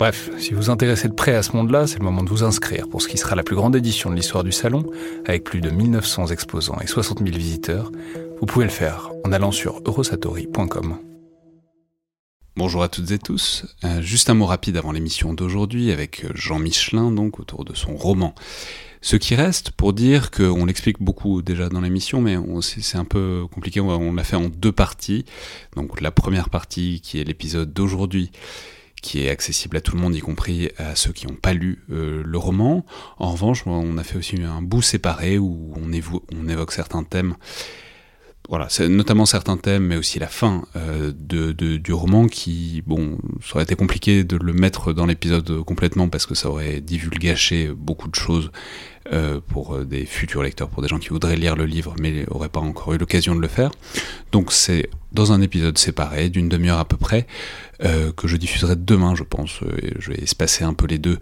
Bref, si vous vous intéressez de près à ce monde-là, c'est le moment de vous inscrire pour ce qui sera la plus grande édition de l'histoire du salon, avec plus de 1900 exposants et 60 000 visiteurs, vous pouvez le faire en allant sur eurosatori.com. Bonjour à toutes et tous. Euh, juste un mot rapide avant l'émission d'aujourd'hui avec Jean Michelin, donc autour de son roman. Ce qui reste pour dire qu'on l'explique beaucoup déjà dans l'émission, mais c'est un peu compliqué. On l'a fait en deux parties. Donc la première partie qui est l'épisode d'aujourd'hui qui est accessible à tout le monde, y compris à ceux qui n'ont pas lu euh, le roman. En revanche, on a fait aussi un bout séparé où on, évoque certains thèmes voilà, notamment certains thèmes, mais aussi la fin euh, du roman qui, bon, ça aurait été compliqué de le mettre dans l'épisode complètement parce que ça aurait divulgaché beaucoup de choses euh, pour des futurs lecteurs, pour des gens qui voudraient lire le livre mais n'auraient pas encore eu l'occasion de le faire. Donc c'est dans un épisode séparé, d'une demi-heure à peu près, que je diffuserai demain, je pense. Et je vais espacer un peu les deux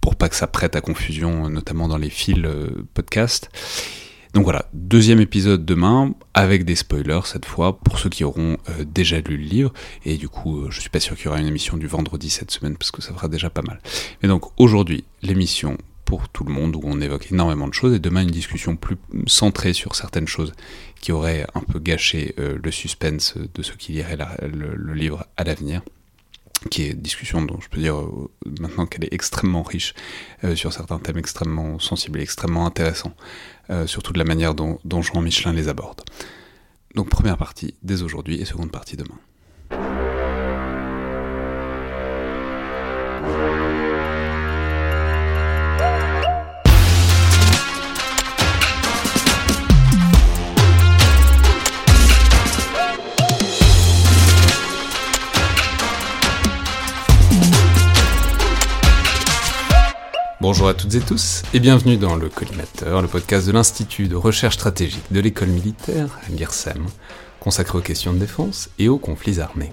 pour pas que ça prête à confusion, notamment dans les fils podcast. Donc voilà, deuxième épisode demain, avec des spoilers cette fois, pour ceux qui auront euh, déjà lu le livre, et du coup, euh, je suis pas sûr qu'il y aura une émission du vendredi cette semaine, parce que ça fera déjà pas mal. Mais donc aujourd'hui, l'émission pour tout le monde, où on évoque énormément de choses, et demain une discussion plus centrée sur certaines choses qui auraient un peu gâché euh, le suspense de ceux qui liraient le, livre à l'avenir qui est une discussion dont je peux dire maintenant qu'elle est extrêmement riche sur certains thèmes extrêmement sensibles et extrêmement intéressants euh, surtout de la manière dont, dont Jean Michelin les aborde. Donc première partie dès aujourd'hui et seconde partie demain. Bonjour à toutes et tous et bienvenue dans le Collimateur, le podcast de l'Institut de recherche stratégique de l'école militaire, l'IRSEM, consacré aux questions de défense et aux conflits armés.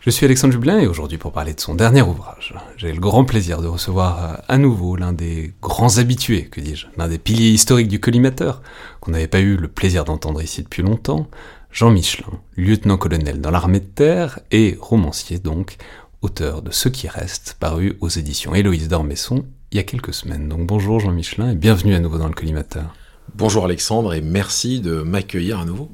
Je suis Alexandre Jublin et aujourd'hui pour parler de son dernier ouvrage, j'ai le grand plaisir de recevoir euh, à nouveau l'un des grands habitués, que dis-je, l'un des piliers historiques du collimateur, qu'on n'avait pas eu le plaisir d'entendre ici depuis longtemps, Jean Michelin, lieutenant-colonel dans l'armée de terre et romancier donc, auteur de Ce qui reste, paru aux éditions Héloïse d'Ormesson il y a quelques semaines. Donc bonjour Jean Michelin et bienvenue à nouveau dans le collimateur. Bonjour Alexandre et merci de m'accueillir à nouveau.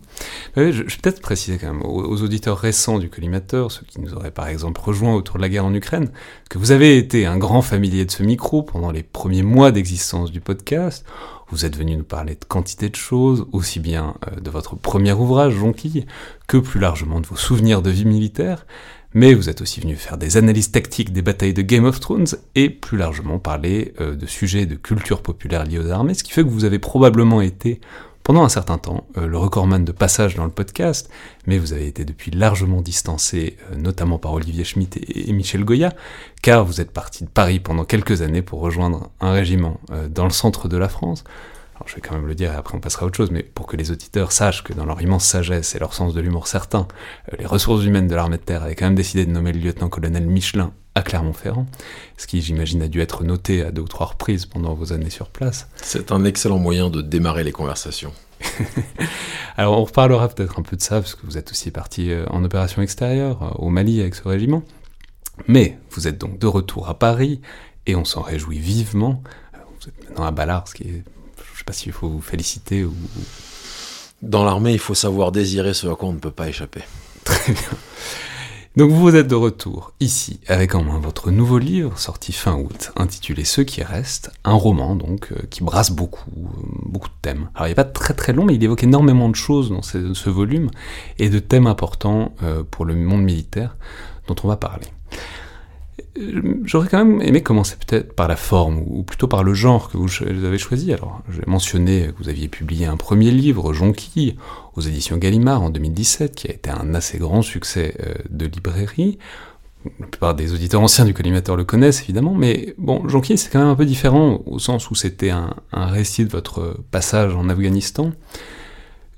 je, vais peut-être préciser quand même aux, auditeurs récents du collimateur, ceux qui nous auraient par exemple rejoints autour de la guerre en Ukraine, que vous avez été un grand familier de ce micro pendant les premiers mois d'existence du podcast. Vous êtes venu nous parler de quantité de choses, aussi bien euh, de votre premier ouvrage, Jonquille, que plus largement de vos souvenirs de vie militaire mais vous êtes aussi venu faire des analyses tactiques des batailles de Game of Thrones et plus largement parler euh, de sujets de culture populaire liés aux armées, ce qui fait que vous avez probablement été pendant un certain temps euh, le recordman de passage dans le podcast, mais vous avez été depuis largement distancé, euh, notamment par Olivier Schmitt et, Michel Goya, car vous êtes parti de Paris pendant quelques années pour rejoindre un régiment dans le centre de la France, alors je vais quand même le dire et après on passera à autre chose, mais pour que les auditeurs sachent que dans leur immense sagesse et leur sens de l'humour certain, euh, les ressources humaines de l'armée de terre avaient quand même décidé de nommer le lieutenant-colonel Michelin à Clermont-Ferrand, ce qui j'imagine a dû être noté à deux ou trois reprises pendant vos années sur place. C'est un excellent moyen de démarrer les conversations. Alors on reparlera peut-être un peu de ça, parce que vous êtes aussi parti euh, en opération extérieure, euh, au Mali avec ce régiment. Mais vous êtes donc de retour à Paris, et on s'en réjouit vivement. Vous êtes maintenant à Ballard, ce qui est sais pas s'il faut vous féliciter ou... Dans l'armée, il faut savoir désirer ce à quoi on ne peut pas échapper. Très bien. Donc vous êtes de retour ici avec en main votre nouveau livre sorti fin août intitulé Ceux qui restent, un roman donc euh, qui brasse beaucoup, euh, beaucoup de thèmes. Alors il n'est pas très très long mais il évoque énormément de choses dans ce, volume et de thèmes importants euh, pour le monde militaire dont on va parler. J'aurais quand même aimé commencer peut-être par la forme, ou plutôt par le genre que vous avez choisi. Alors, j'ai mentionné que vous aviez publié un premier livre, Jonquille, aux éditions Gallimard en 2017, qui a été un assez grand succès euh, de librairie. La plupart des auditeurs anciens du collimateur le connaissent évidemment, mais bon, Jonquille c'est quand même un peu différent au sens où c'était un, un récit de votre passage en Afghanistan.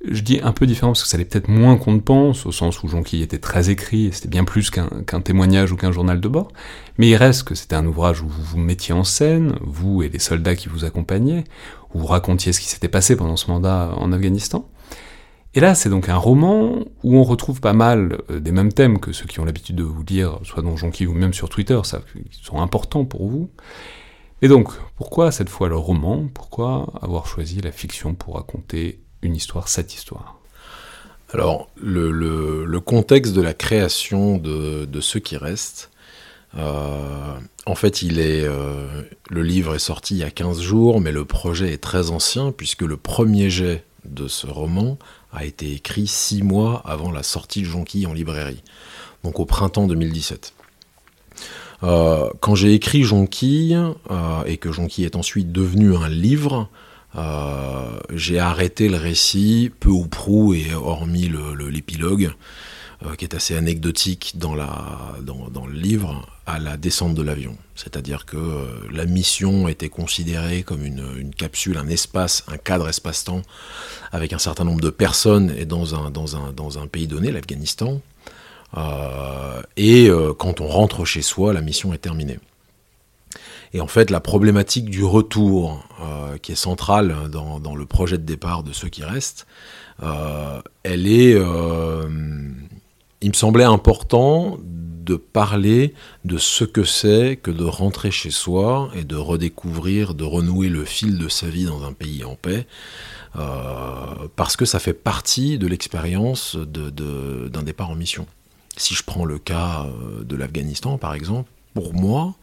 Je dis un peu différent parce que ça allait peut-être moins qu'on ne pense, au sens où Jonquille était très écrit, et c'était bien plus qu'un témoignage ou qu'un journal de bord. Mais il reste que c'était un ouvrage où vous vous mettiez en scène, vous et les soldats qui vous accompagnaient, où vous racontiez ce qui s'était passé pendant ce mandat en Afghanistan. Et là, c'est donc un roman où on retrouve pas mal euh, des mêmes thèmes que ceux qui ont l'habitude de vous lire, soit dans Jonquille ou même sur Twitter, ça, qui sont importants pour vous. Et donc, pourquoi cette fois le roman? Pourquoi avoir choisi la fiction pour raconter une histoire, cette histoire Alors, le, contexte de la création de, de ceux qui restent, euh, en fait, il est, euh, le livre est sorti il y a 15 jours, mais le projet est très ancien, puisque le premier jet de ce roman a été écrit six mois avant la sortie de Jonquille en librairie, donc au printemps 2017. Euh, quand j'ai écrit Jonquille, et que Jonquille est ensuite devenu un livre, euh, j'ai arrêté le récit peu ou prou et hormis l'épilogue euh, qui est assez anecdotique dans, le livre, à la descente de l'avion. C'est-à-dire que euh, la mission était considérée comme une, capsule, un espace, un cadre espace-temps, avec un certain nombre de personnes et dans un pays donné, l'Afghanistan. et quand on rentre chez soi, la mission est terminée. Et en fait, la problématique du retour, euh, qui est centrale dans, le projet de départ de ceux qui restent, euh, elle est, euh, il me semblait important de parler de ce que c'est que de rentrer chez soi et de redécouvrir, de renouer le fil de sa vie dans un pays en paix, parce que ça fait partie de l'expérience d'un départ en mission. Si je prends le cas de l'Afghanistan, par exemple, pour moi,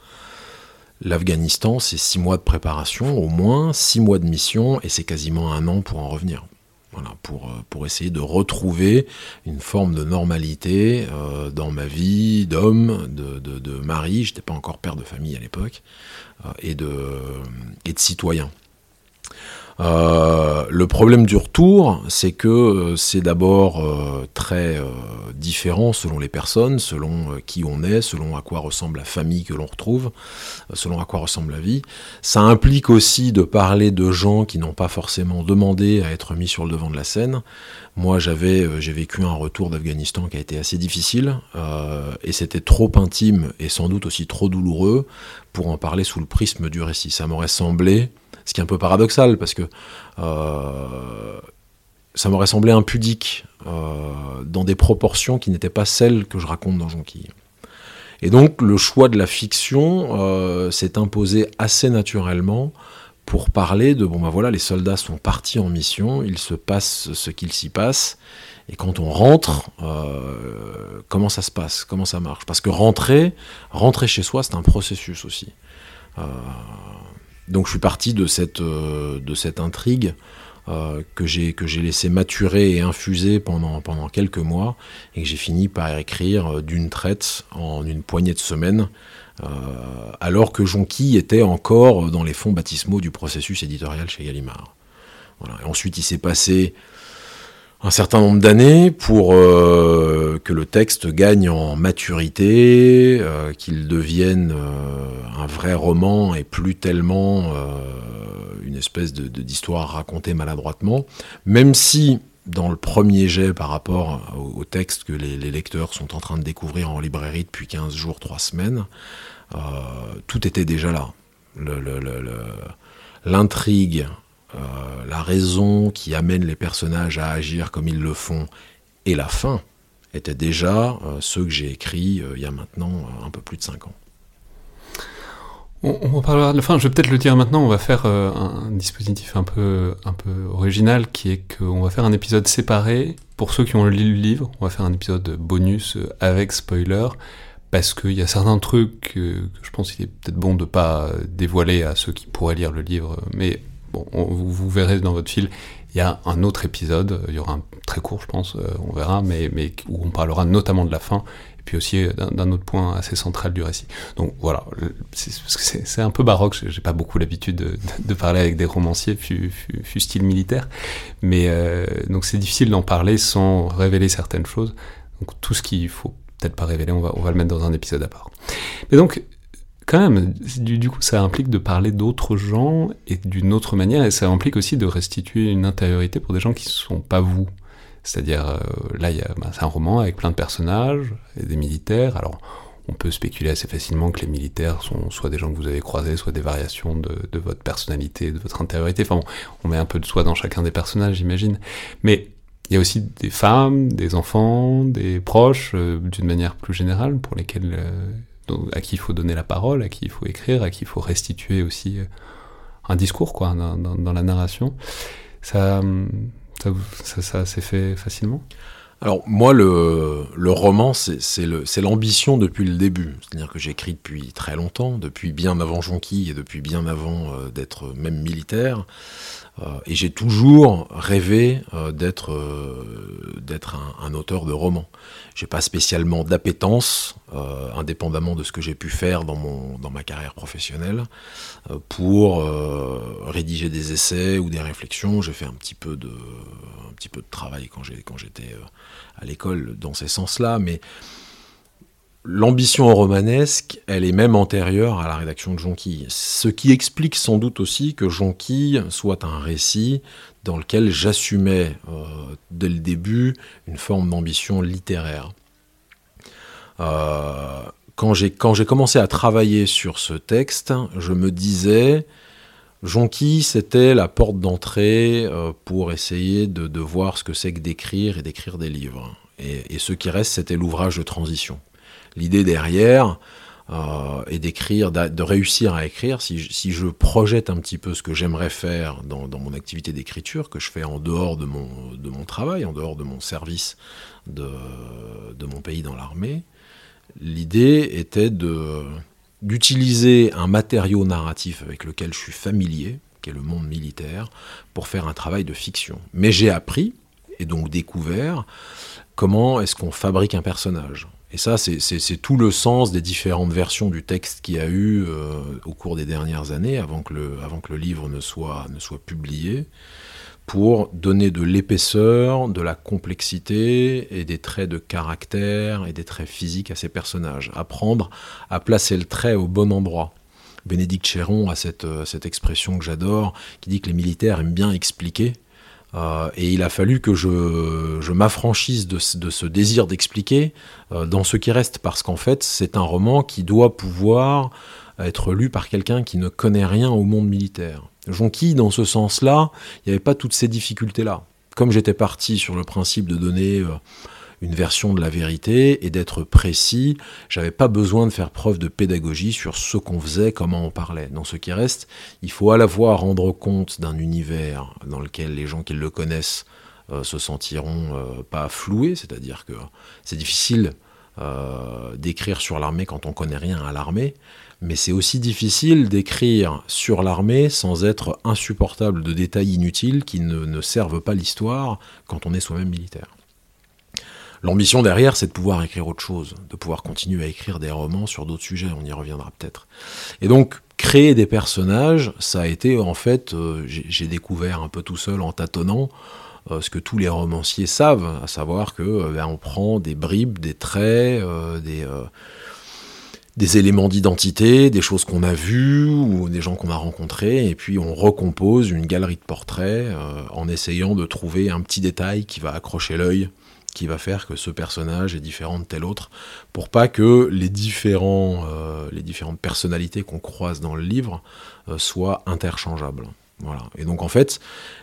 L'Afghanistan, c'est six mois de préparation, au moins six mois de mission, et c'est quasiment un an pour en revenir. Voilà, pour, euh, essayer de retrouver une forme de normalité euh, dans ma vie d'homme, de, mari, j'étais pas encore père de famille à l'époque, euh, et de citoyen. Euh, le problème du retour, c'est que euh, c'est d'abord euh, très différent selon les personnes, selon qui on est, selon à quoi ressemble la famille que l'on retrouve, selon à quoi ressemble la vie. Ça implique aussi de parler de gens qui n'ont pas forcément demandé à être mis sur le devant de la scène. Moi, j'avais, j'ai vécu un retour d'Afghanistan qui a été assez difficile, et c'était trop intime et sans doute aussi trop douloureux pour en parler sous le prisme du récit. Ça m'aurait semblé ce qui est un peu paradoxal parce que euh, ça m'aurait semblé impudique euh, dans des proportions qui n'étaient pas celles que je raconte dans Jonquille. Et donc le choix de la fiction euh, s'est imposé assez naturellement pour parler de bon ben voilà les soldats sont partis en mission, il se passe ce qu'il s'y passe et quand on rentre, comment ça se passe, comment ça marche? Parce que rentrer, rentrer chez soi, c'est un processus aussi. Donc je suis parti de cette, euh, intrigue euh, que j'ai laissé maturer et infuser pendant, quelques mois et que j'ai fini par écrire euh, d'une traite en une poignée de semaines, alors que Jonquille était encore dans les fonds baptismaux du processus éditorial chez Gallimard. ensuite il s'est passé un certain nombre d'années pour euh, que le texte gagne en maturité, euh, qu'il devienne euh, un vrai roman et plus tellement une espèce d'histoire de, racontée maladroitement, même si dans le premier jet par rapport au, texte que les, lecteurs sont en train de découvrir en librairie depuis 15 jours, 3 semaines, tout était déjà là. L'intrigue, la raison qui amène les personnages à agir comme ils le font et la fin étaient déjà euh, ceux que j'ai écrits euh, il y a maintenant un peu plus de 5 ans. On, parlera de la fin, je vais peut-être le dire maintenant, on va faire un dispositif un peu, un peu original qui est qu'on va faire un épisode séparé. Pour ceux qui ont lu le livre, on va faire un épisode bonus avec spoiler. Parce qu'il y a certains trucs que, je pense qu'il est peut-être bon de pas dévoiler à ceux qui pourraient lire le livre, mais Bon, vous, verrez dans votre fil, Il y a un autre épisode, il y aura un très court, je pense, on verra, mais, où on parlera notamment de la fin et puis aussi d'un autre point assez central du récit. Donc voilà, c'est un peu baroque, j'ai pas beaucoup l'habitude de, parler avec des romanciers, fut, fut, style militaire, mais euh, donc c'est difficile d'en parler sans révéler certaines choses. Donc tout ce qu'il faut peut-être pas révéler, on va, on va le mettre dans un épisode à part. Mais donc, quand même, du, coup, ça implique de parler d'autres gens et d'une autre manière, et ça implique aussi de restituer une intériorité pour des gens qui ne sont pas vous. C'est-à-dire, euh, là, bah, c'est un roman avec plein de personnages et des militaires. Alors, on peut spéculer assez facilement que les militaires sont soit des gens que vous avez croisés, soit des variations de, votre personnalité, de votre intériorité. Enfin, on met un peu de soi dans chacun des personnages, j'imagine. Mais il y a aussi des femmes, des enfants, des proches, euh, d'une manière plus générale, pour lesquels, euh, à qui il faut donner la parole, à qui il faut écrire, à qui il faut restituer aussi un discours, quoi, dans, la narration. Ça hum, ça, ça, s'est fait facilement? Alors moi, le, roman, c'est l'ambition depuis le début. C'est-à-dire que j'écris depuis très longtemps, depuis bien avant Jonqui et depuis bien avant euh, d'être même militaire. Euh, et j'ai toujours rêvé euh, d'être un, auteur de roman. J'ai pas spécialement d'appétence, indépendamment de ce que j'ai pu faire dans ma carrière professionnelle, pour rédiger des essais ou des réflexions. J'ai fait un petit peu de un petit peu de travail quand j'étais à l'école dans ces sens-là, mais l'ambition romanesque, elle est même antérieure à la rédaction de Jonquille. Ce qui explique sans doute aussi que Jonquille soit un récit dans lequel j'assumais euh, dès le début une forme d'ambition littéraire. Euh, quand j'ai commencé à travailler sur ce texte, je me disais, Jonquille, c'était la porte d'entrée euh, pour essayer de, voir ce que c'est que d'écrire et d'écrire des livres. Et, ce qui reste, c'était l'ouvrage de transition. L'idée derrière euh, est d'écrire, de réussir à écrire. Si, je projette un petit peu ce que j'aimerais faire dans, mon activité d'écriture, que je fais en dehors de mon, de mon travail, en dehors de mon service de, de mon pays dans l'armée, l'idée était de d'utiliser un matériau narratif avec lequel je suis familier, qui est le monde militaire, pour faire un travail de fiction. Mais j'ai appris, et donc découvert, comment est-ce qu'on fabrique un personnage. Et ça, c'est tout le sens des différentes versions du texte qu'il y a eu euh, au cours des dernières années, avant que le, livre ne soit publié pour donner de l'épaisseur, de la complexité et des traits de caractère et des traits physiques à ces personnages. Apprendre à placer le trait au bon endroit. Bénédicte Chéron a cette, euh, expression que j'adore, qui dit que les militaires aiment bien expliquer. Euh, et il a fallu que je, m'affranchisse de, de, ce désir d'expliquer euh, dans ce qui reste, parce qu'en fait, c'est un roman qui doit pouvoir être lu par quelqu'un qui ne connaît rien au monde militaire. Jonqui, dans ce sens-là, il n'y avait pas toutes ces difficultés-là. Comme j'étais parti sur le principe de donner euh, une version de la vérité et d'être précis, j'avais pas besoin de faire preuve de pédagogie sur ce qu'on faisait, comment on parlait. Dans ce qui reste, il faut à la fois rendre compte d'un univers dans lequel les gens qui le connaissent euh, se sentiront euh, pas floués, c'est-à-dire que c'est difficile d'écrire sur l'armée quand on connaît rien à l'armée, mais c'est aussi difficile d'écrire sur l'armée sans être insupportable de détails inutiles qui ne, servent pas l'histoire quand on est soi-même militaire. L'ambition derrière, c'est de pouvoir écrire autre chose, de pouvoir continuer à écrire des romans sur d'autres sujets, on y reviendra peut-être. Et donc, créer des personnages, ça a été en fait, euh, j'ai découvert un peu tout seul en tâtonnant, euh, ce que tous les romanciers savent, à savoir que euh, ben, on prend des bribes, des traits, des des éléments d'identité, des choses qu'on a vues ou des gens qu'on a rencontrés, et puis on recompose une galerie de portraits euh, en essayant de trouver un petit détail qui va accrocher l'œil, qui va faire que ce personnage est différent de tel autre, pour pas que les, différents, euh, différentes personnalités qu'on croise dans le livre euh, soient interchangeables. Voilà. Et donc en fait,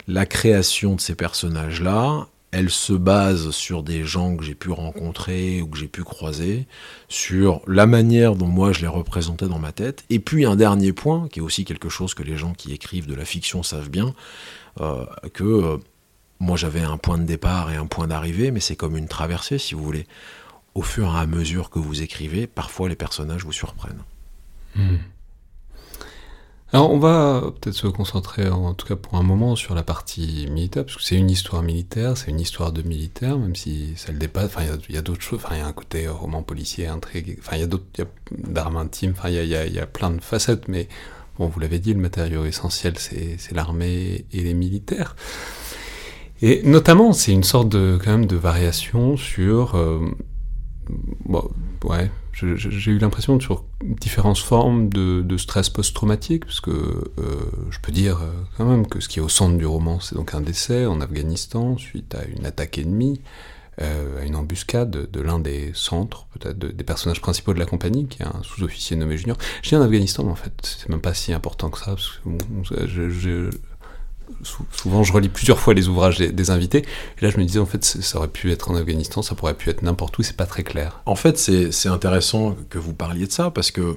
la création de ces personnages-là, elle se base sur des gens que j'ai pu rencontrer ou que j'ai pu croiser, sur la manière dont moi je les représentais dans ma tête. Et puis un dernier point, qui est aussi quelque chose que les gens qui écrivent de la fiction savent bien, euh, que euh, moi j'avais un point de départ et un point d'arrivée, mais c'est comme une traversée si vous voulez. Au fur et à mesure que vous écrivez, parfois les personnages vous surprennent. Hmm. Alors on va peut-être se concentrer en tout cas pour un moment sur la partie militaire, parce que c'est une histoire militaire, c'est une histoire de militaire, même si ça le dépasse. Enfin, il y a, d'autres choses. Enfin, il y a un côté roman policier, intrigue. Enfin, il y a d'autres, d'armes intimes. Enfin, il y a, y a, plein de facettes. Mais bon, vous l'avez dit, le matériau essentiel, c'est l'armée et les militaires. Et notamment, c'est une sorte de quand même de variation sur. Euh, bon, ouais, j'ai eu l'impression sur différentes formes de, stress post-traumatique, parce que euh, je peux dire euh, quand même que ce qui est au centre du roman, c'est donc un décès en Afghanistan suite à une attaque ennemie, euh, à une embuscade de, l'un des centres, peut-être des personnages principaux de la compagnie, qui est un sous-officier nommé Junior. Je dis en Afghanistan, mais en fait, c'est même pas si important que ça, parce que je, souvent je relis plusieurs fois les ouvrages des, invités, et là je me disais en fait ça aurait pu être en Afghanistan, ça pourrait pu être n'importe où, c'est pas très clair. En fait c'est intéressant que vous parliez de ça, parce que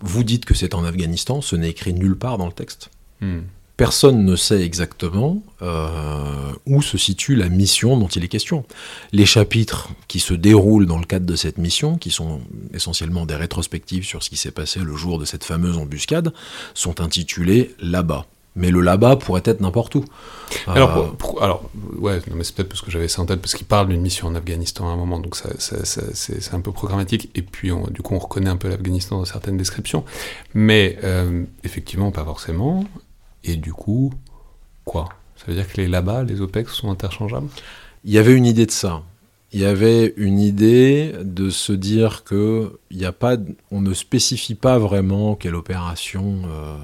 vous dites que c'est en Afghanistan, ce n'est écrit nulle part dans le texte. Hmm. Personne ne sait exactement euh, où se situe la mission dont il est question. Les chapitres qui se déroulent dans le cadre de cette mission, qui sont essentiellement des rétrospectives sur ce qui s'est passé le jour de cette fameuse embuscade, sont intitulés Là-bas mais le là-bas pourrait être n'importe où. Alors, euh, alors ouais, mais c'est peut-être parce que j'avais ça en tête, parce qu'il parle d'une mission en Afghanistan à un moment, donc ça, c'est un peu programmatique, et puis du coup on reconnaît un peu l'Afghanistan dans certaines descriptions, mais euh, effectivement pas forcément, et du coup, quoi? Ça veut dire que les là-bas, les OPEX sont interchangeables? Il y avait une idée de ça il y avait une idée de se dire que on ne spécifie pas vraiment quelle opération, euh,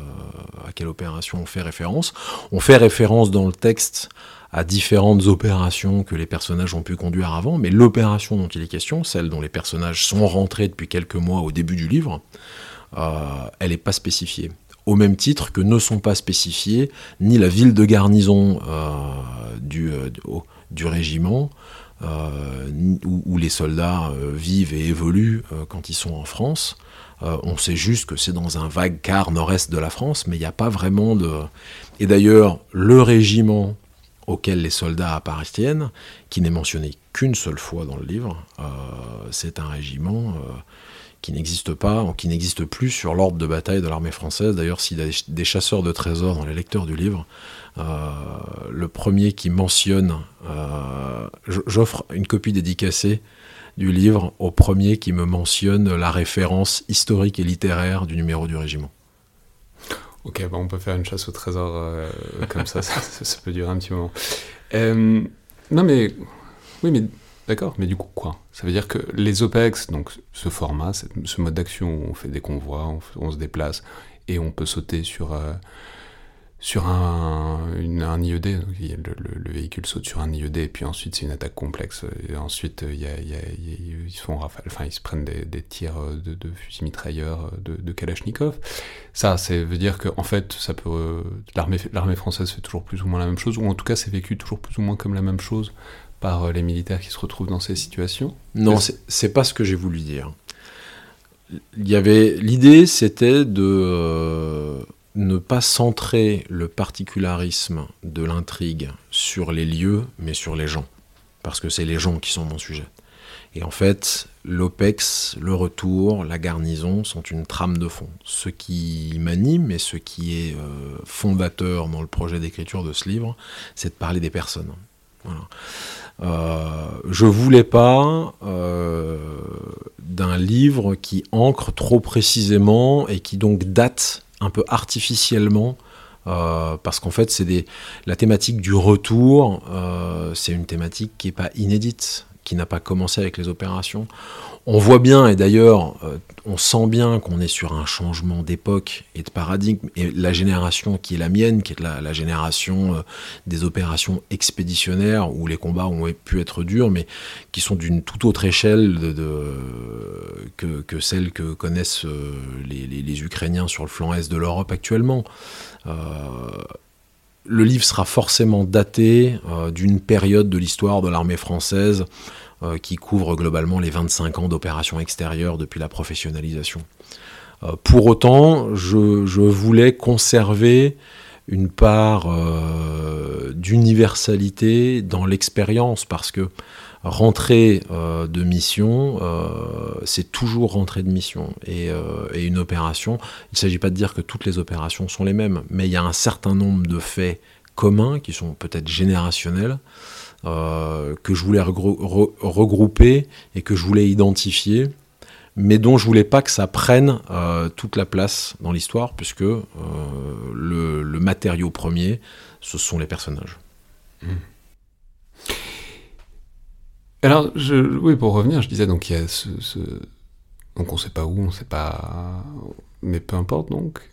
à quelle opération on fait référence. On fait référence dans le texte à différentes opérations que les personnages ont pu conduire avant, mais l'opération dont il est question, celle dont les personnages sont rentrés depuis quelques mois au début du livre, euh, elle n'est pas spécifiée. Au même titre que ne sont pas spécifiées ni la ville de garnison euh, du régiment, euh, où, les soldats euh, vivent et évoluent euh, quand ils sont en France. on sait juste que c'est dans un vague quart nord-est de la France, mais il n'y a pas vraiment de... Et d'ailleurs, le régiment auquel les soldats appartiennent, qui n'est mentionné qu'une seule fois dans le livre, c'est un régiment qui n'existe pas, qui n'existe plus sur l'ordre de bataille de l'armée française. D'ailleurs, s'il y a des chasseurs de trésors dans les lecteurs du livre, le premier qui mentionne, euh, j'offre une copie dédicacée du livre au premier qui me mentionne la référence historique et littéraire du numéro du régiment. Ok, bon, on peut faire une chasse au trésor euh, comme ça, ça, peut durer un petit moment. non mais, oui mais d'accord, mais du coup quoi? Ça veut dire que les OPEX, donc ce format, ce mode d'action où on fait des convois, on, se déplace et on peut sauter sur sur un, un IED, le, véhicule saute sur un IED et puis ensuite c'est une attaque complexe. Et ensuite y a, ils, font enfin, ils se prennent des, tirs de, de fusils mitrailleurs de, de, Kalachnikov. Ça, ça veut dire que en fait, ça peut l'armée l'armée française fait toujours plus ou moins la même chose, ou en tout cas c'est vécu toujours plus ou moins comme la même chose par les militaires qui se retrouvent dans ces situations. Non, c'est pas ce que j'ai voulu dire. Il y avait l'idée, c'était de euh, ne pas centrer le particularisme de l'intrigue sur les lieux, mais sur les gens. Parce que c'est les gens qui sont mon sujet. Et en fait, l'OPEX, le retour, la garnison sont une trame de fond. Ce qui m'anime et ce qui est euh, fondateur dans le projet d'écriture de ce livre, c'est de parler des personnes. Voilà. Euh, je voulais pas euh, d'un livre qui ancre trop précisément et qui donc date un peu artificiellement. Euh, parce qu'en fait, c'est des la thématique du retour, euh, c'est une thématique qui n'est pas inédite, qui n'a pas commencé avec les opérations. On voit bien, et d'ailleurs, euh, on sent bien qu'on est sur un changement d'époque et de paradigme. Et la génération qui est la mienne, qui est la, génération euh, des opérations expéditionnaires, où les combats ont pu être durs, mais qui sont d'une toute autre échelle que, celle que connaissent euh, les, Ukrainiens sur le flanc est de l'Europe actuellement. le livre sera forcément daté d'une période de l'histoire de l'armée française euh, qui couvre globalement les 25 ans d'opérations extérieures depuis la professionnalisation. Euh, pour autant, je, voulais conserver une part euh, d'universalité dans l'expérience, parce que rentrer de mission, c'est toujours rentrer de mission. Et une opération, il ne s'agit pas de dire que toutes les opérations sont les mêmes, mais il y a un certain nombre de faits communs qui sont peut-être générationnels. Que je voulais regrouper et que je voulais identifier mais dont je voulais pas que ça prenne euh, toute la place dans l'histoire, puisque euh, le, matériau premier, ce sont les personnages. Hmm. Alors, oui, pour revenir, je disais donc il y a ce, donc on sait pas où, on sait pas, mais peu importe donc.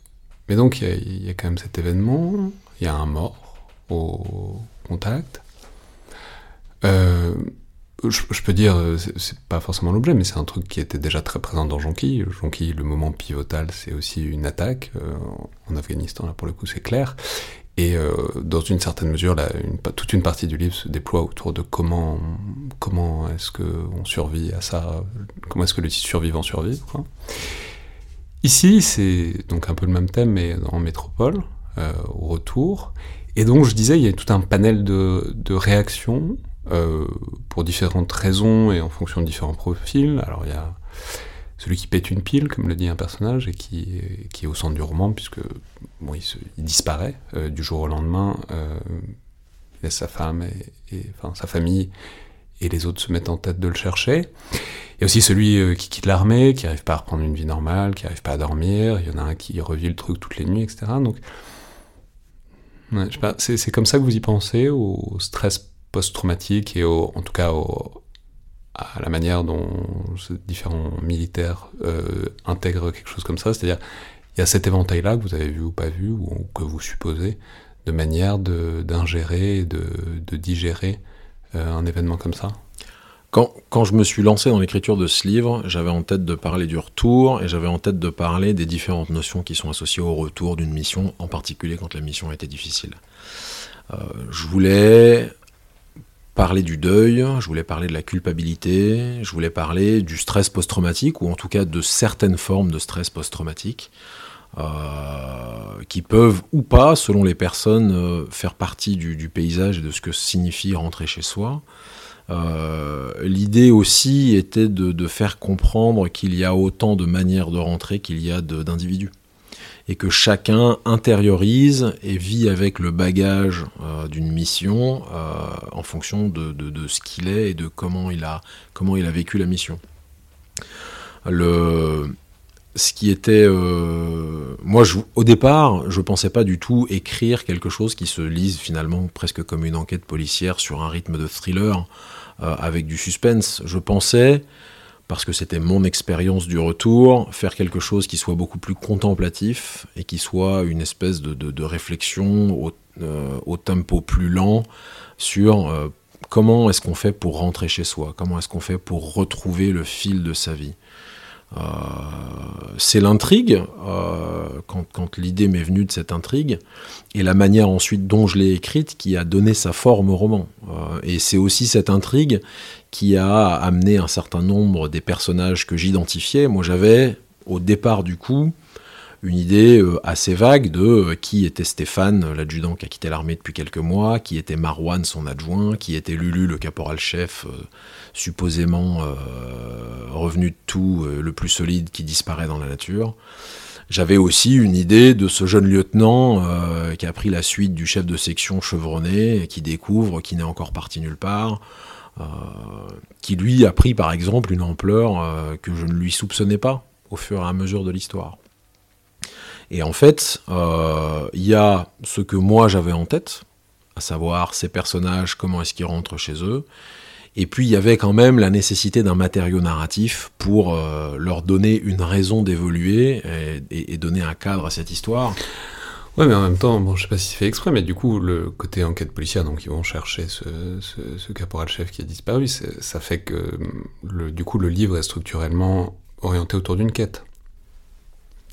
Mais donc il y a quand même cet événement, il y a un mort au contact. Euh, je, peux dire, euh, c'est pas forcément l'objet, mais c'est un truc qui était déjà très présent dans Jonquille. Jonquille, le moment pivotal, c'est aussi une attaque euh, en Afghanistan, là pour le coup c'est clair. Et dans une certaine mesure, toute une partie du livre se déploie autour de comment, comment est-ce qu'on survit à ça, comment est-ce que le survivant survit. Ici, c'est donc un peu le même thème, mais en métropole, au retour. Et donc, je disais, il y a tout un panel de réactions euh, pour différentes raisons et en fonction de différents profils. Alors il y a celui qui pète une pile, comme le dit un personnage, et qui, qui est au centre du roman, puisque bon, il, disparaît euh, du jour au lendemain, euh, il laisse sa femme et, enfin, sa famille, et les autres se mettent en tête de le chercher. Il y a aussi celui euh, qui quitte l'armée, qui n'arrive pas à reprendre une vie normale, qui n'arrive pas à dormir, il y en a un qui revit le truc toutes les nuits, etc. Donc, ouais, c'est comme ça que vous y pensez, au stress post-traumatique et en tout cas à la manière dont différents militaires euh, intègrent quelque chose comme ça. C'est-à-dire, il y a cet éventail-là que vous avez vu ou pas vu, ou, que vous supposez, de manière d'ingérer, de, de, digérer euh, un événement comme ça? Quand, quand, je me suis lancé dans l'écriture de ce livre, j'avais en tête de parler du retour et j'avais en tête de parler des différentes notions qui sont associées au retour d'une mission, en particulier quand la mission était difficile. Euh, je voulais parler du deuil, je voulais parler de la culpabilité, je voulais parler du stress post-traumatique, ou en tout cas de certaines formes de stress post-traumatique, euh, qui peuvent ou pas, selon les personnes, euh, faire partie du, paysage et de ce que signifie rentrer chez soi. Euh, l'idée aussi était de faire comprendre qu'il y a autant de manières de rentrer qu'il y a d'individus et que chacun intériorise et vit avec le bagage euh, d'une mission euh, en fonction de, de, ce qu'il est et de comment il a, comment il a vécu la mission. Le, ce qui était... Euh, moi, au départ, je pensais pas du tout écrire quelque chose qui se lise finalement presque comme une enquête policière sur un rythme de thriller avec du suspense. Je pensais parce que c'était mon expérience du retour, faire quelque chose qui soit beaucoup plus contemplatif et qui soit une espèce de, réflexion au, euh, au, tempo plus lent sur euh, comment est-ce qu'on fait pour rentrer chez soi, comment est-ce qu'on fait pour retrouver le fil de sa vie? Euh, c'est l'intrigue, quand, quand l'idée m'est venue de cette intrigue, et la manière ensuite dont je l'ai écrite qui a donné sa forme au roman. et c'est aussi cette intrigue qui a amené un certain nombre des personnages que j'identifiais. Moi, j'avais, au départ du coup, une idée euh, assez vague de euh, qui était Stéphane, l'adjudant qui a quitté l'armée depuis quelques mois, qui était Marwan, son adjoint, qui était Lulu, le caporal-chef, euh, supposément revenu de tout, le plus solide qui disparaît dans la nature. J'avais aussi une idée de ce jeune lieutenant qui a pris la suite du chef de section chevronné, qui découvre qu'il n'est encore parti nulle part. Qui lui a pris par exemple une ampleur que je ne lui soupçonnais pas au fur et à mesure de l'histoire. Et en fait, euh, il y a ce que moi j'avais en tête, à savoir ces personnages, comment est-ce qu'ils rentrent chez eux. Et puis il y avait quand même la nécessité d'un matériau narratif pour leur donner une raison d'évoluer et, donner un cadre à cette histoire. Ouais, mais en même temps, bon, je sais pas si c'est fait exprès, mais du coup, le côté enquête policière, donc ils vont chercher ce, caporal-chef qui a disparu, ça fait que, du coup, le livre est structurellement orienté autour d'une quête.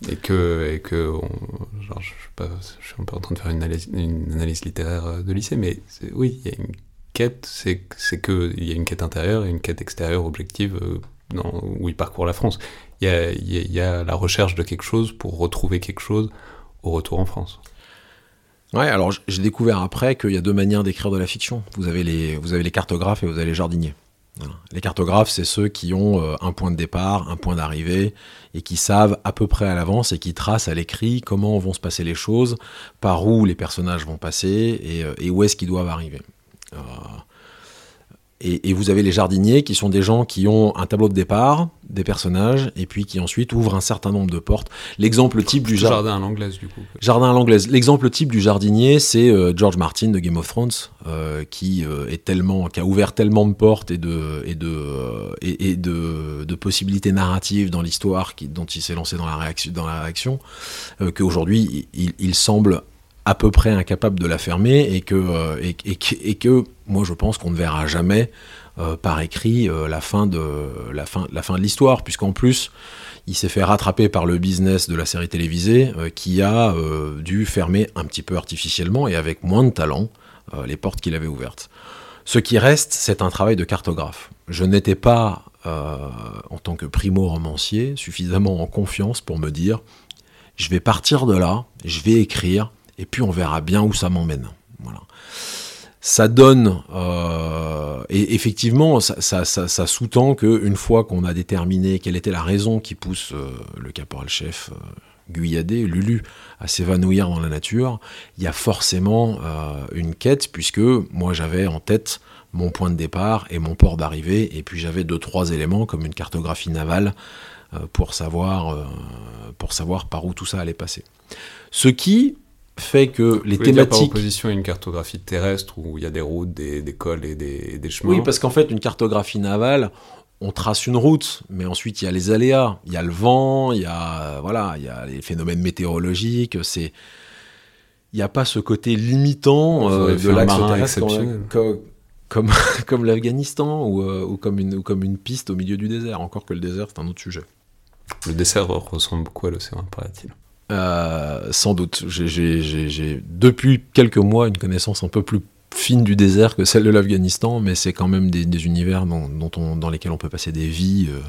Et que, et que genre, je, pas, je, suis un peu en train de faire une analyse, littéraire de lycée, mais oui, il y a une quête, c'est qu'il y a une quête intérieure et une quête extérieure objective euh, où il parcourt la France. Il y, a, il y a la recherche de quelque chose pour retrouver quelque chose au retour en France. Ouais, alors j'ai découvert après qu'il y a deux manières d'écrire de la fiction. Vous avez les, vous avez les cartographes et vous avez les jardiniers. Les cartographes, c'est ceux qui ont euh, un point de départ, un point d'arrivée, et qui savent à peu près à l'avance et qui tracent à l'écrit comment vont se passer les choses, par où les personnages vont passer et, euh, où est-ce qu'ils doivent arriver. Euh, et, vous avez les jardiniers qui sont des gens qui ont un tableau de départ, des personnages, et puis qui ensuite ouvrent un certain nombre de portes. L'exemple type du jardin à l'anglaise du coup. Jardin à l'anglaise. L'exemple type du jardinier, c'est euh, George Martin de Game of Thrones, euh, qui euh, est tellement, qui a ouvert tellement de portes et de et de et, de, de, possibilités narratives dans l'histoire dont il s'est lancé dans la réaction, dans la réaction, qu'aujourd'hui il, il semble à peu près incapable de la fermer et que, euh, et, que moi je pense qu'on ne verra jamais euh, par écrit euh, la fin de la fin, la fin de l'histoire, puisqu'en plus il s'est fait rattraper par le business de la série télévisée qui a dû fermer un petit peu artificiellement et avec moins de talent les portes qu'il avait ouvertes. Ce qui reste, c'est un travail de cartographe. Je n'étais pas, en tant que primo-romancier, suffisamment en confiance pour me dire, je vais partir de là, je vais écrire, et puis on verra bien où ça m'emmène. Ça donne, euh, et effectivement, ça, sous-tend qu'une fois qu'on a déterminé quelle était la raison qui pousse euh, le caporal-chef euh, Guyadé, Lulu, à s'évanouir dans la nature, il y a forcément une quête, puisque moi j'avais en tête mon point de départ et mon port d'arrivée, et puis j'avais deux, trois éléments comme une cartographie navale pour, savoir, pour savoir par où tout ça allait passer. Ce qui, fait que les thématiques. Dire par opposition à une cartographie terrestre où il y a des routes, des, des cols et des, des, chemins. Oui, parce qu'en fait, une cartographie navale, on trace une route, mais ensuite il y a les aléas, il y a le vent, il y a voilà, il y a les phénomènes météorologiques. C'est il n'y a pas ce côté limitant euh, de l'axe terrestre comme, comme, comme l'Afghanistan ou, euh, ou, comme une, ou comme une piste au milieu du désert. Encore que le désert, c'est un autre sujet. Le désert ressemble beaucoup à l'océan, paraît-il. Euh, sans doute. J'ai depuis quelques mois une connaissance un peu plus fine du désert que celle de l'Afghanistan, mais c'est quand même des, univers dont, on, dans lesquels on peut passer des vies euh,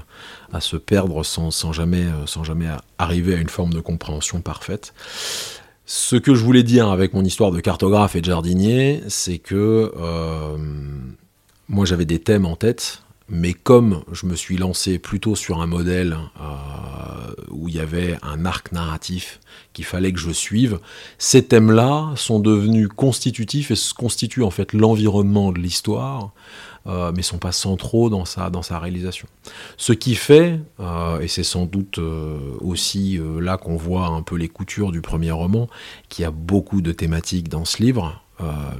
à se perdre sans, jamais, euh, sans jamais arriver à une forme de compréhension parfaite. Ce que je voulais dire avec mon histoire de cartographe et de jardinier, c'est que moi j'avais des thèmes en tête, mais comme je me suis lancé plutôt sur un modèle euh, où il y avait un arc narratif qu'il fallait que je suive, ces thèmes-là sont devenus constitutifs et constituent en fait l'environnement de l'histoire, euh, mais sont pas centraux dans sa, dans sa réalisation. Ce qui fait, euh, et c'est sans doute aussi là qu'on voit un peu les coutures du premier roman, qu'il y a beaucoup de thématiques dans ce livre,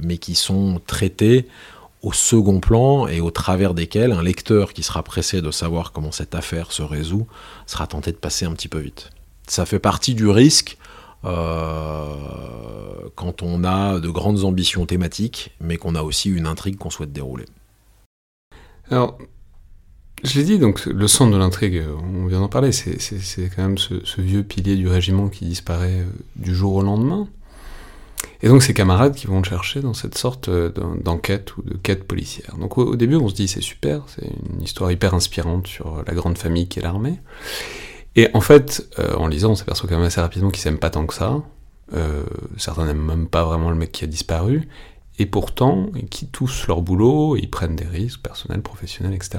mais qui sont traitées au second plan et au travers desquels un lecteur qui sera pressé de savoir comment cette affaire se résout sera tenté de passer un petit peu vite. Ça fait partie du risque euh, quand on a de grandes ambitions thématiques, mais qu'on a aussi une intrigue qu'on souhaite dérouler. Alors, je l'ai dit, donc le centre de l'intrigue, on vient d'en parler, c'est quand même ce, vieux pilier du régiment qui disparaît euh, du jour au lendemain. Et donc ses camarades qui vont le chercher dans cette sorte euh, d'enquête ou de quête policière. Donc au, début on se dit c'est super, c'est une histoire hyper inspirante sur la grande famille qui est l'armée. Et en fait, euh, en lisant, on s'aperçoit quand même assez rapidement qu'ils s'aiment pas tant que ça. Euh, certains n'aiment même pas vraiment le mec qui a disparu. Et pourtant, ils quittent tous leur boulot, ils prennent des risques personnels, professionnels, etc.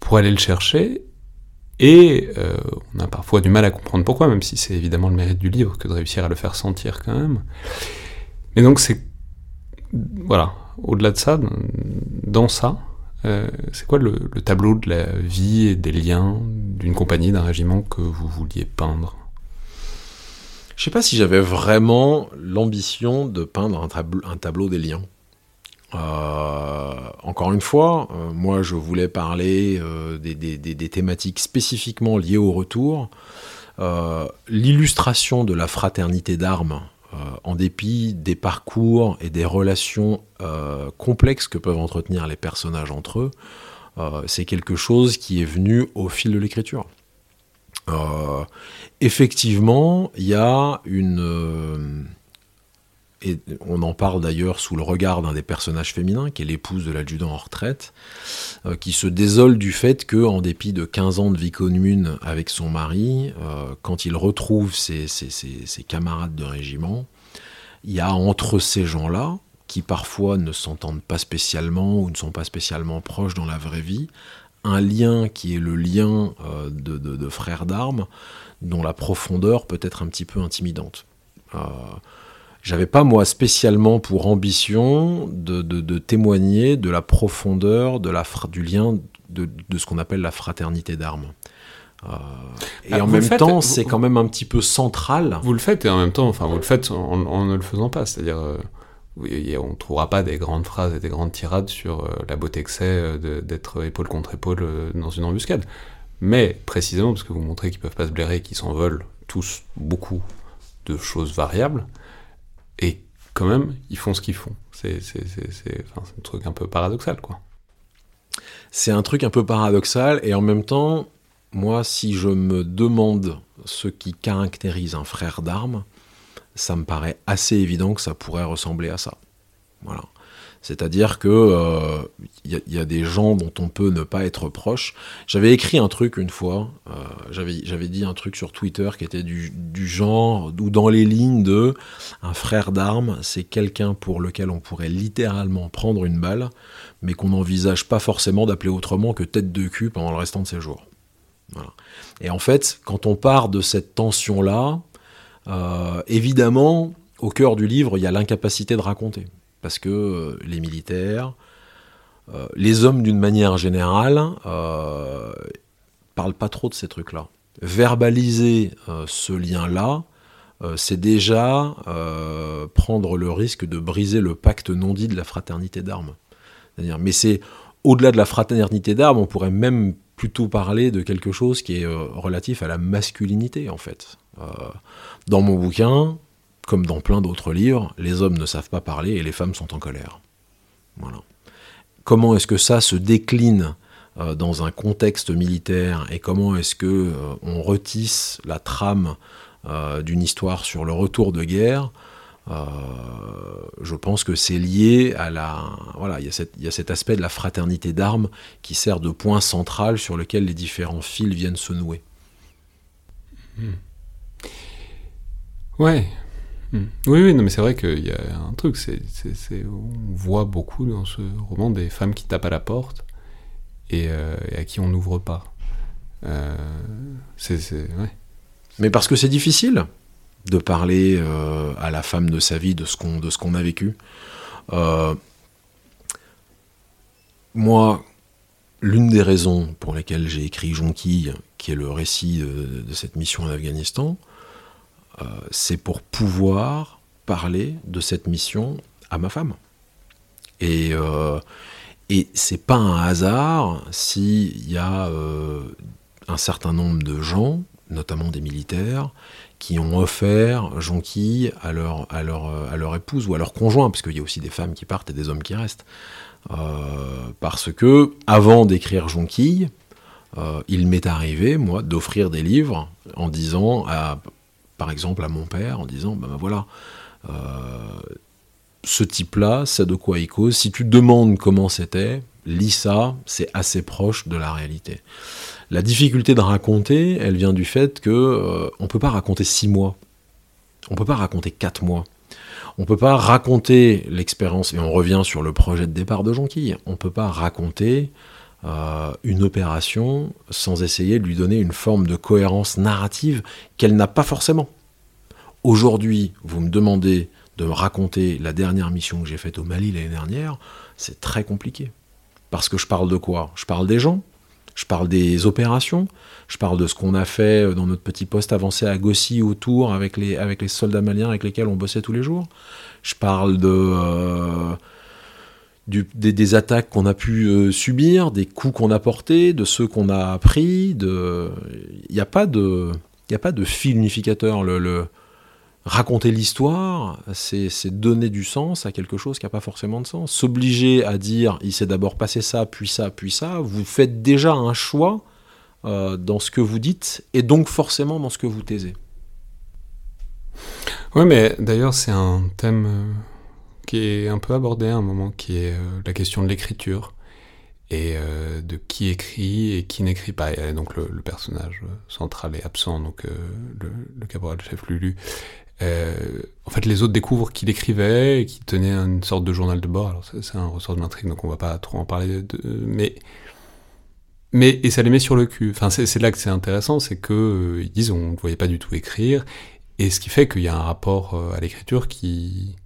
pour aller le chercher. Et on a parfois du mal à comprendre pourquoi, même si c'est évidemment le mérite du livre que de réussir à le faire sentir quand même. Mais donc c'est voilà, au-delà de ça, dans ça, euh, c'est quoi le, tableau de la vie et des liens d'une compagnie, d'un régiment que vous vouliez peindre? Je sais pas si j'avais vraiment l'ambition de peindre un, tableau des liens. Euh, encore une fois, euh, moi je voulais parler des, thématiques spécifiquement liées au retour. L'illustration de la fraternité d'armes en dépit des parcours et des relations euh, complexes que peuvent entretenir les personnages entre eux, euh, c'est quelque chose qui est venu au fil de l'écriture. effectivement, il y a une et on en parle d'ailleurs sous le regard d'un des personnages féminins, qui est l'épouse de l'adjudant en retraite, euh, qui se désole du fait que, en dépit de 15 ans de vie commune avec son mari, euh, quand il retrouve ses, camarades de régiment, il y a entre ces gens-là, qui parfois ne s'entendent pas spécialement ou ne sont pas spécialement proches dans la vraie vie, un lien qui est le lien euh, de, frères d'armes, dont la profondeur peut être un petit peu intimidante. J'avais pas moi spécialement pour ambition de, témoigner de la profondeur de la, du lien de, ce qu'on appelle la fraternité d'armes. Euh, et ah, en même temps, c'est quand même un petit peu central. Vous le faites et en même temps, enfin, vous le faites en, ne le faisant pas. C'est-à-dire, euh, on ne trouvera pas des grandes phrases et des grandes tirades sur euh, la beauté que c'est d'être épaule contre épaule dans une embuscade. Mais précisément parce que vous montrez qu'ils peuvent pas se blairer, qu'ils s'en veulent tous beaucoup de choses variables, et quand même, ils font ce qu'ils font. C'est un truc un peu paradoxal, quoi. C'est un truc un peu paradoxal, et en même temps, moi, si je me demande ce qui caractérise un frère d'armes, ça me paraît assez évident que ça pourrait ressembler à ça. Voilà. C'est-à-dire que il euh, y, a des gens dont on peut ne pas être proche. J'avais écrit un truc une fois, euh, j'avais dit un truc sur Twitter qui était du, du, genre ou dans les lignes de un frère d'armes, c'est quelqu'un pour lequel on pourrait littéralement prendre une balle, mais qu'on n'envisage pas forcément d'appeler autrement que tête de cul pendant le restant de ses jours. Et en fait, quand on part de cette tension-là, euh, évidemment, au cœur du livre, il y a l'incapacité de raconter. Parce que euh, les militaires, euh, les hommes d'une manière générale, parlent pas trop de ces trucs-là. Verbaliser ce lien-là, c'est déjà prendre le risque de briser le pacte non dit de la fraternité d'armes. Mais c'est au-delà de la fraternité d'armes, on pourrait même plutôt parler de quelque chose qui est euh, relatif à la masculinité, en fait. Euh, dans mon bouquin, comme dans plein d'autres livres, les hommes ne savent pas parler et les femmes sont en colère. Voilà. Comment est-ce que ça se décline euh, dans un contexte militaire et comment est-ce que on retisse la trame d'une histoire sur le retour de guerre euh, je pense que c'est lié à la. Voilà, il y, a cet aspect de la fraternité d'armes qui sert de point central sur lequel les différents fils viennent se nouer. Hmm. Ouais. Hmm. Oui, oui, non, mais c'est vrai qu'il y a un truc, on voit beaucoup dans ce roman des femmes qui tapent à la porte et, euh, à qui on n'ouvre pas. Euh. Mais parce que c'est difficile de parler euh, à la femme de sa vie de ce qu'on a vécu. Moi, l'une des raisons pour lesquelles j'ai écrit Jonquille, qui est le récit de, cette mission en Afghanistan, euh, c'est pour pouvoir parler de cette mission à ma femme. Et, et c'est pas un hasard s'il y a un certain nombre de gens, notamment des militaires, qui ont offert jonquille à leur, à, leur, à leur épouse ou à leur conjoint, parce qu'il y a aussi des femmes qui partent et des hommes qui restent. Euh, parce que, avant d'écrire jonquille, euh, il m'est arrivé, moi, d'offrir des livres en disant, à, par exemple, à mon père, en disant, ben, ben voilà, euh, ce type-là, c'est de quoi il cause. Si tu demandes comment c'était, lis ça, c'est assez proche de la réalité. La difficulté de raconter, elle vient du fait que euh, on peut pas raconter six mois, on peut pas raconter quatre mois, on peut pas raconter l'expérience et on revient sur le projet de départ de Jonquille. On peut pas raconter une opération sans essayer de lui donner une forme de cohérence narrative qu'elle n'a pas forcément. Aujourd'hui, vous me demandez de raconter la dernière mission que j'ai faite au Mali l'année dernière, c'est très compliqué. Parce que je parle de quoi? Je parle des gens, je parle des opérations, je parle de ce qu'on a fait dans notre petit poste avancé à Gossi autour avec les, avec les soldats maliens avec lesquels on bossait tous les jours. Je parle de, euh, des, attaques qu'on a pu euh, subir, des coups qu'on a portés, de ceux qu'on a pris. Il n'y a, pas de, a pas de fil. Le, raconter l'histoire, c'est donner du sens à quelque chose qui n'a pas forcément de sens. S'obliger à dire il s'est d'abord passé ça, puis ça, puis ça, vous faites déjà un choix euh, dans ce que vous dites et donc forcément dans ce que vous taisez. Oui, mais d'ailleurs, c'est un thème euh, qui est un peu abordé à un moment, qui est euh, la question de l'écriture et de qui écrit et qui n'écrit pas. Et donc le, personnage central est absent, donc le, le caporal chef Lulu en fait, les autres découvrent qu'il écrivait et qu'il tenait une sorte de journal de bord. Alors, c'est un ressort de l'intrigue, donc on va pas trop en parler. Mais, mais et ça les met sur le cul. Enfin, c'est là que c'est intéressant, c'est que ils disent on ne voyait pas du tout écrire, et ce qui fait qu'il y a un rapport à l'écriture qui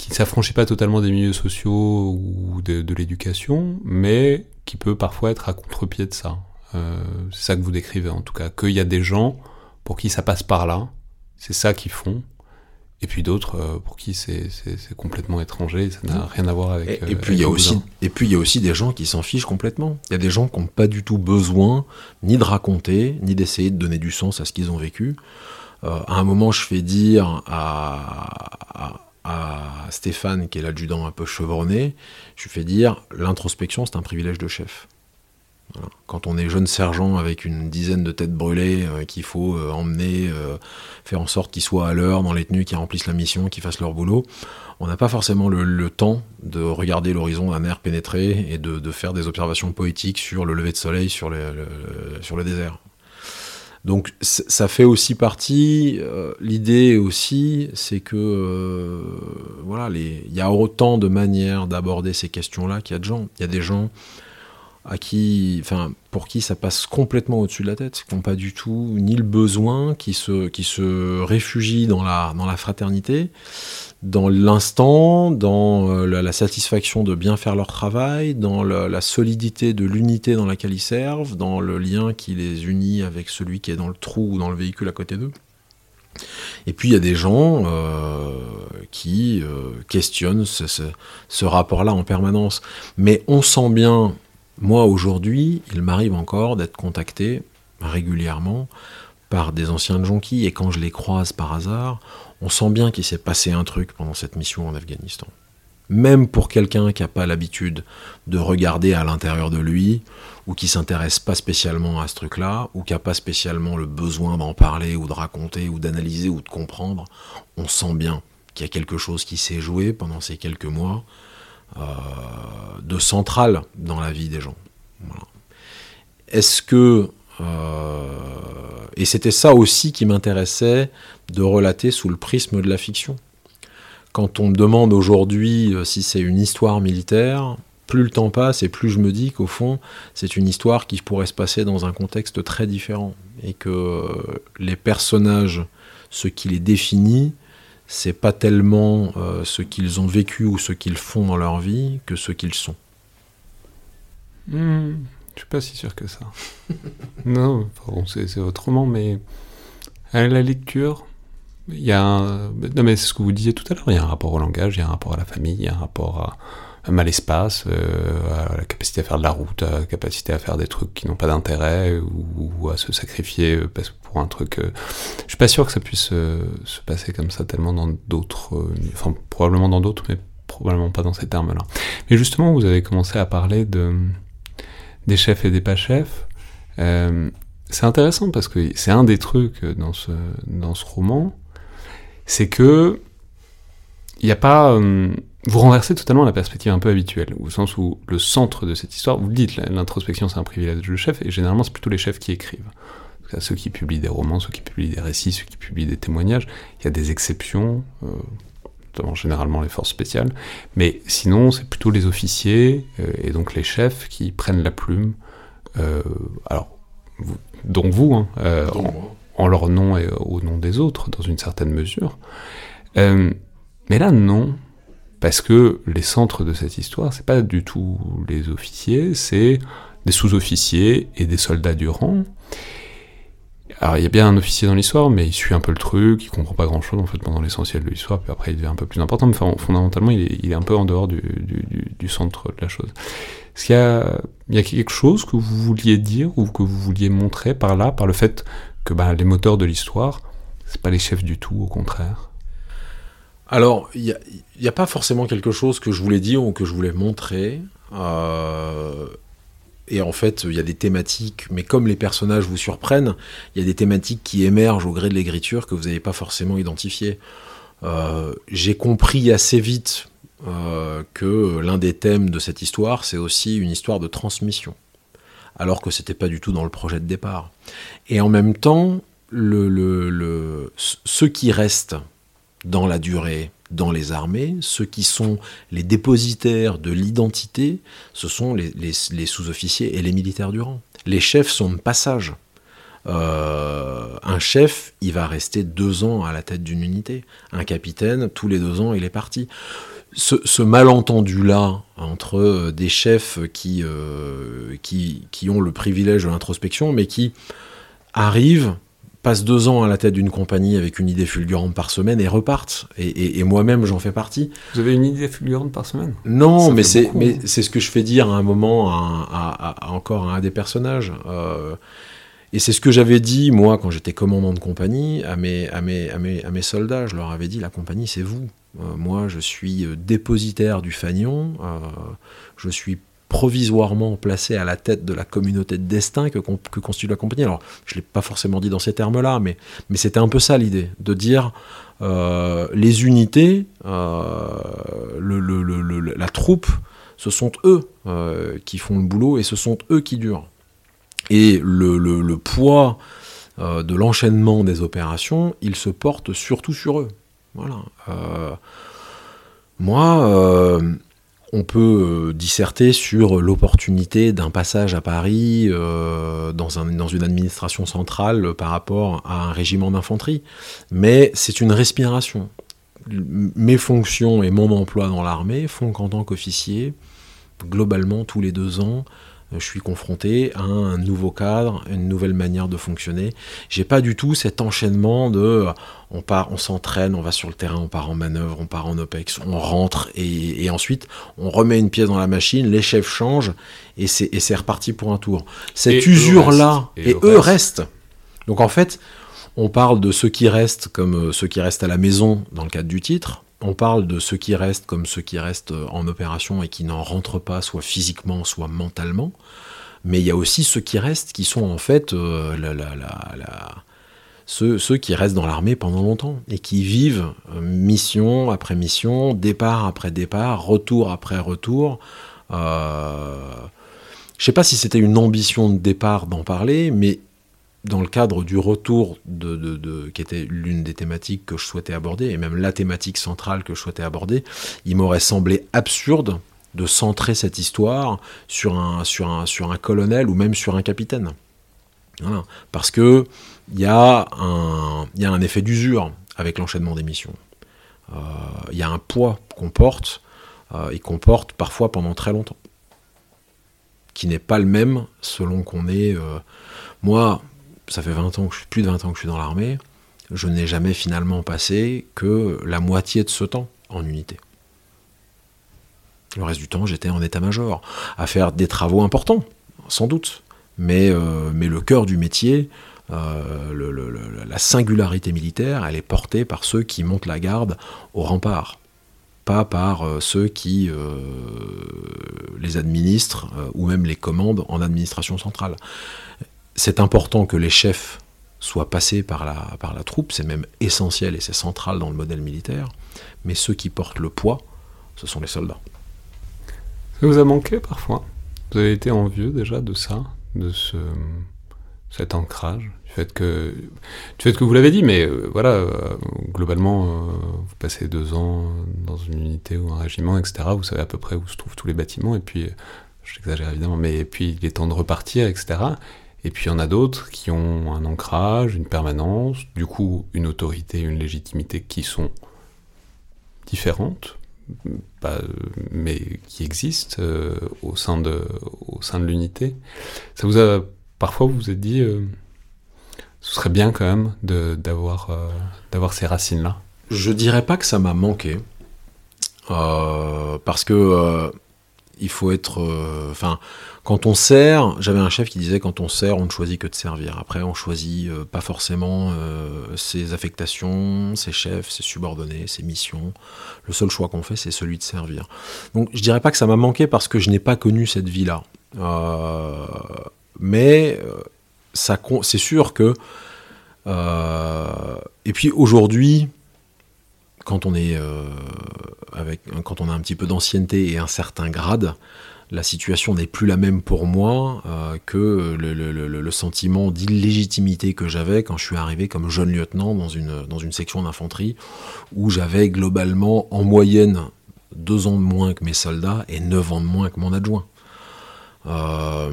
qui ne s'affranchit pas totalement des milieux sociaux ou de, de l'éducation, mais qui peut parfois être à contre-pied de ça. Euh, c'est ça que vous décrivez en tout cas, qu'il y a des gens pour qui ça passe par là, c'est ça qu'ils font, et puis d'autres euh, pour qui c'est complètement étranger, ça n'a rien à voir avec. Et, et puis il y a aussi, et puis il y a aussi des gens qui s'en fichent complètement. Il y a des gens qui n'ont pas du tout besoin ni de raconter, ni d'essayer de donner du sens à ce qu'ils ont vécu. Euh, à un moment, je fais dire à à Stéphane, qui est l'adjudant un peu chevronné, je lui fais dire l'introspection, c'est un privilège de chef. Quand on est jeune sergent avec une dizaine de têtes brûlées euh, qu'il faut euh, emmener, euh, faire en sorte qu'ils soient à l'heure dans les tenues, qu'ils remplissent la mission, qu'ils fassent leur boulot, on n'a pas forcément le, temps de regarder l'horizon d'un air pénétré et de, faire des observations poétiques sur le lever de soleil sur le désert. Donc ça fait aussi partie. Euh, l'idée aussi, c'est que euh, voilà, il y a autant de manières d'aborder ces questions-là qu'il y a de gens. Il y a des gens à qui, enfin, pour qui ça passe complètement au-dessus de la tête, qui n'ont pas du tout ni le besoin, qui se, qui se réfugient dans la, dans la fraternité, dans l'instant, dans euh, la, satisfaction de bien faire leur travail, dans la solidité de l'unité dans laquelle ils servent, dans le lien qui les unit avec celui qui est dans le trou ou dans le véhicule à côté d'eux. Et puis il y a des gens euh, qui euh, questionnent ce, rapport-là en permanence. Mais on sent bien, moi aujourd'hui, il m'arrive encore d'être contacté régulièrement par des anciens jonquilles, et quand je les croise par hasard, on sent bien qu'il s'est passé un truc pendant cette mission en Afghanistan. Même pour quelqu'un qui n'a pas l'habitude de regarder à l'intérieur de lui, ou qui s'intéresse pas spécialement à ce truc-là, ou qui n'a pas spécialement le besoin d'en parler, ou de raconter, ou d'analyser, ou de comprendre, on sent bien qu'il y a quelque chose qui s'est joué pendant ces quelques mois euh, de central dans la vie des gens. Est-ce que et c'était ça aussi qui m'intéressait de relater sous le prisme de la fiction. Quand on me demande aujourd'hui euh, si c'est une histoire militaire, plus le temps passe et plus je me dis qu'au fond, c'est une histoire qui pourrait se passer dans un contexte très différent. Et que euh, les personnages, ce qui les définit, c'est pas tellement ce qu'ils ont vécu ou ce qu'ils font dans leur vie que ce qu'ils sont. Hmm. Je suis pas si sûr que ça. non, c'est autrement, mais la lecture, il y a un... Non, mais c'est ce que vous disiez tout à l'heure, il y a un rapport au langage, il y a un rapport à la famille, il y a un rapport à, à l'espace, euh, à la capacité à faire de la route, à la capacité à faire des trucs qui n'ont pas d'intérêt, ou, à se sacrifier euh, pour un truc... Euh, je suis pas sûr que ça puisse se passer comme ça tellement dans d'autres... enfin, probablement dans d'autres, mais probablement pas dans ces termes-là. Mais justement, vous avez commencé à parler de des chefs et des pas chefs. Euh, c'est intéressant parce que c'est un des trucs dans ce, dans ce roman, c'est que il n'y a pas. Euh, vous renversez totalement la perspective un peu habituelle, au sens où le centre de cette histoire, vous le dites, l'introspection c'est un privilège du chef, et généralement c'est plutôt les chefs qui écrivent. Ceux qui publient des romans, ceux qui publient des récits, ceux qui publient des témoignages, il y a des exceptions, euh, notamment généralement les forces spéciales, mais sinon c'est plutôt les officiers euh, et donc les chefs qui prennent la plume, euh, alors, dont vous, hein, euh, en, leur nom et au nom des autres, dans une certaine mesure. mais là, non, parce que les centres de cette histoire, c'est pas du tout les officiers, c'est des sous-officiers et des soldats du rang. Alors il y a bien un officier dans l'histoire, mais il suit un peu le truc, il comprend pas grand chose en fait pendant l'essentiel de l'histoire, puis après il devient un peu plus important, mais fondamentalement il est, un peu en dehors du, centre de la chose. Est-ce qu'il y a, il y a quelque chose que vous vouliez dire ou que vous vouliez montrer par là, par le fait que bah, les moteurs de l'histoire, c'est pas les chefs du tout, au contraire? Alors, il n'y a, a, pas forcément quelque chose que je voulais dire ou que je voulais montrer. Euh, et en fait, il y a des thématiques, mais comme les personnages vous surprennent, il y a des thématiques qui émergent au gré de l'écriture que vous n'avez pas forcément identifiées. Euh, j'ai compris assez vite euh, que l'un des thèmes de cette histoire, c'est aussi une histoire de transmission, alors que c'était pas du tout dans le projet de départ. Et en même temps, le, qui restent dans la durée, dans les armées, ceux qui sont les dépositaires de l'identité, ce sont les, sous-officiers et les militaires du rang. Les chefs sont de passage. Euh, un chef, il va rester deux ans à la tête d'une unité. Un capitaine, tous les deux ans, il est parti. Ce, malentendu-là entre euh, des chefs qui, euh, qui, qui, ont le privilège de l'introspection, mais qui arrivent, passent deux ans à la tête d'une compagnie avec une idée fulgurante par semaine et repartent. Et, moi-même, j'en fais partie. Vous avez une idée fulgurante par semaine? Non, mais c'est, mais hein. c'est ce que je fais dire à un moment à, encore à un des personnages. Et c'est ce que j'avais dit, moi, quand j'étais commandant de compagnie, à mes, à mes, à mes, à mes soldats. Je leur avais dit, la compagnie, c'est vous. Euh, moi, je suis euh, dépositaire du fanion. Euh, je suis provisoirement placé à la tête de la communauté de destin que, que constitue la compagnie. Alors, je ne l'ai pas forcément dit dans ces termes-là, mais, mais c'était un peu ça l'idée, de dire les unités, le, le, le, la troupe, ce sont eux qui font le boulot et ce sont eux qui durent. Et le, poids euh, de l'enchaînement des opérations, il se porte surtout sur eux. Voilà. Euh, moi, euh, on peut disserter sur l'opportunité d'un passage à Paris dans, un, dans, une administration centrale par rapport à un régiment d'infanterie, mais c'est une respiration. Mes fonctions et mon emploi dans l'armée font qu'en tant qu'officier, globalement, tous les deux ans, je suis confronté à un nouveau cadre, une nouvelle manière de fonctionner. J'ai pas du tout cet enchaînement de euh, on part, on s'entraîne, on va sur le terrain, on part en manœuvre, on part en OPEX, on rentre et, ensuite on remet une pièce dans la machine, les chefs changent et c'est reparti pour un tour. Cette usure-là, et, eux restent. Donc en fait, on parle de ceux qui restent comme euh, ceux qui restent à la maison dans le cadre du titre, on parle de ceux qui restent comme ceux qui restent en opération et qui n'en rentrent pas, soit physiquement, soit mentalement. Mais il y a aussi ceux qui restent, qui sont en fait euh, ceux, qui restent dans l'armée pendant longtemps et qui vivent euh, mission après mission, départ après départ, retour après retour. Euh, je ne sais pas si c'était une ambition de départ d'en parler, mais dans le cadre du retour de, qui était l'une des thématiques que je souhaitais aborder, et même la thématique centrale que je souhaitais aborder, il m'aurait semblé absurde de centrer cette histoire sur un, sur un, sur un colonel ou même sur un capitaine. Parce que il y, a un, y a un effet d'usure avec l'enchaînement des missions. Euh, il y a un poids qu'on porte euh, et qu'on porte parfois pendant très longtemps, qui n'est pas le même selon qu'on est... Euh, moi, ça fait 20 ans que je, plus de 20 ans que je suis dans l'armée, je n'ai jamais finalement passé que la moitié de ce temps en unité. Le reste du temps, j'étais en état-major, à faire des travaux importants, sans doute. Mais, euh, le cœur du métier, euh, la singularité militaire, elle est portée par ceux qui montent la garde au rempart, pas par euh, ceux qui les administrent ou même les commandent en administration centrale c'est important que les chefs soient passés par la, par la troupe, c'est même essentiel et c'est central dans le modèle militaire, mais ceux qui portent le poids, ce sont les soldats. Ça vous a manqué parfois? Vous avez été envieux déjà de ça, de ce, cet ancrage du fait que, du fait que vous l'avez dit, mais euh, voilà, euh, globalement, euh, vous passez deux ans dans une unité ou un régiment, etc. Vous savez à peu près où se trouvent tous les bâtiments, et puis, j'exagère évidemment, mais puis il est temps de repartir, etc. Et puis il y en a d'autres qui ont un ancrage, une permanence, du coup une autorité, une légitimité qui sont différentes, mais qui existent euh, au sein de, l'unité. Ça vous a parfois vous vous êtes dit, euh, ce serait bien quand même d'avoir euh, d'avoir ces racines là. Je dirais pas que ça m'a manqué, parce que il faut être, enfin quand on sert, j'avais un chef qui disait quand on sert, on ne choisit que de servir. Après, on choisit euh, pas forcément euh, ses affectations, ses chefs, ses subordonnés, ses missions. Le seul choix qu'on fait, c'est celui de servir. Donc, je dirais pas que ça m'a manqué parce que je n'ai pas connu cette vie-là. Euh, mais ça, c'est sûr que. et puis aujourd'hui, quand on est avec, quand on a un petit peu d'ancienneté et un certain grade, la situation n'est plus la même pour moi euh, que le, sentiment d'illégitimité que j'avais quand je suis arrivé comme jeune lieutenant dans une, dans une section d'infanterie où j'avais globalement en moyenne deux ans de moins que mes soldats et neuf ans de moins que mon adjoint. Euh,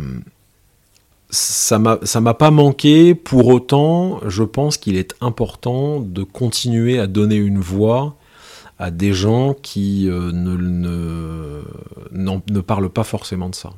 ça m'a pas manqué, pour autant, je pense qu'il est important de continuer à donner une voix à des gens qui euh, ne, ne, ne, parlent pas forcément de ça.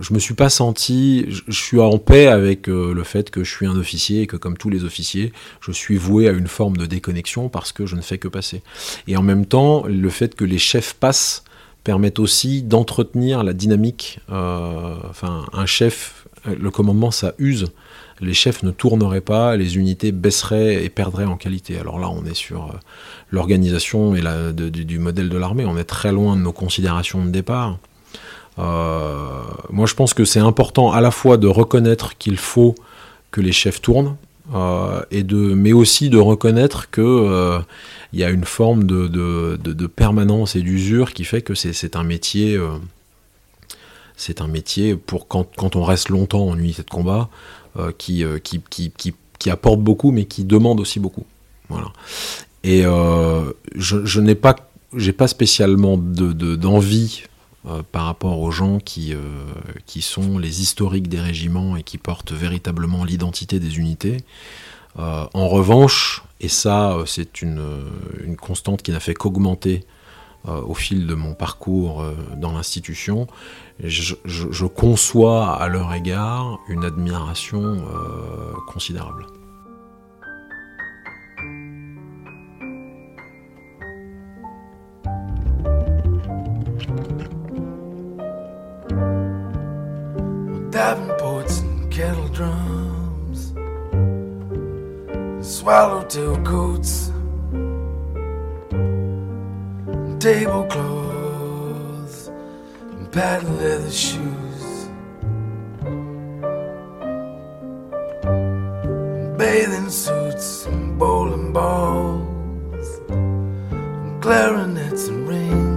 Je me suis pas senti, je, suis en paix avec euh, le fait que je suis un officier et que comme tous les officiers, je suis voué à une forme de déconnexion parce que je ne fais que passer. Et en même temps, le fait que les chefs passent permet aussi d'entretenir la dynamique. enfin, un chef, le commandement, ça use les chefs ne tourneraient pas, les unités baisseraient et perdraient en qualité. Alors là, on est sur euh, l'organisation et la, du, modèle de l'armée, on est très loin de nos considérations de départ. Euh, moi, je pense que c'est important à la fois de reconnaître qu'il faut que les chefs tournent, euh, et de, mais aussi de reconnaître que il y a une forme de, permanence et d'usure qui fait que c'est un métier c'est un métier pour quand, quand, on reste longtemps en unité de combat, euh, euh, qui, qui, qui, qui, apporte beaucoup, mais qui demande aussi beaucoup. Voilà. Et euh, je, je n'ai pas, j'ai pas spécialement d'envie de, par rapport aux gens qui, qui sont les historiques des régiments et qui portent véritablement l'identité des unités. en revanche, et ça c'est une, constante qui n'a fait qu'augmenter au fil de mon parcours dans l'institution, je, conçois à leur égard une admiration euh, considérable. Davenports and kettle drums, swallowtail coats, tablecloths. And patent leather shoes, and bathing suits and bowling balls, and clarinets and rings.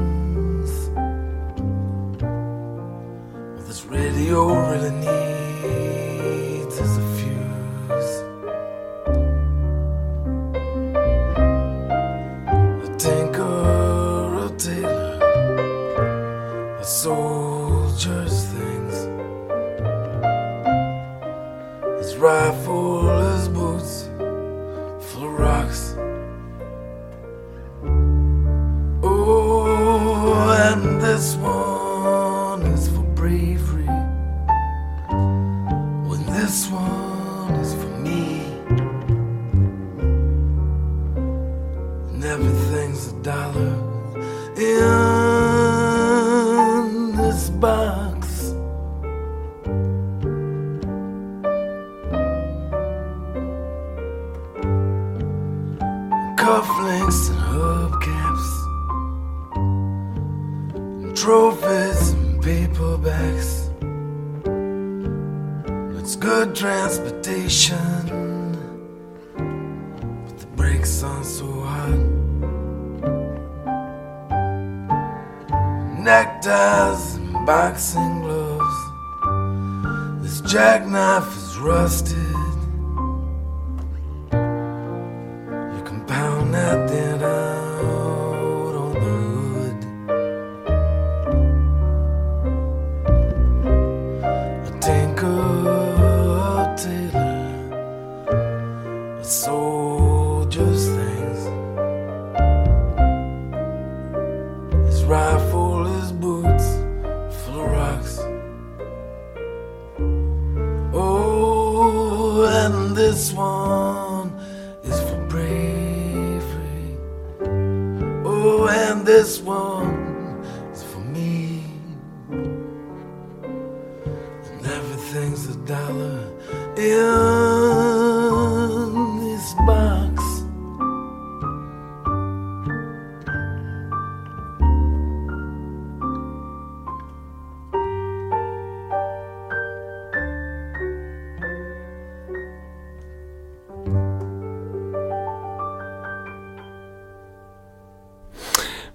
Radio really needs is a fuse. A tinker, a tailor a soldier's things. His rifle, his boots, full of rocks. Oh, and this one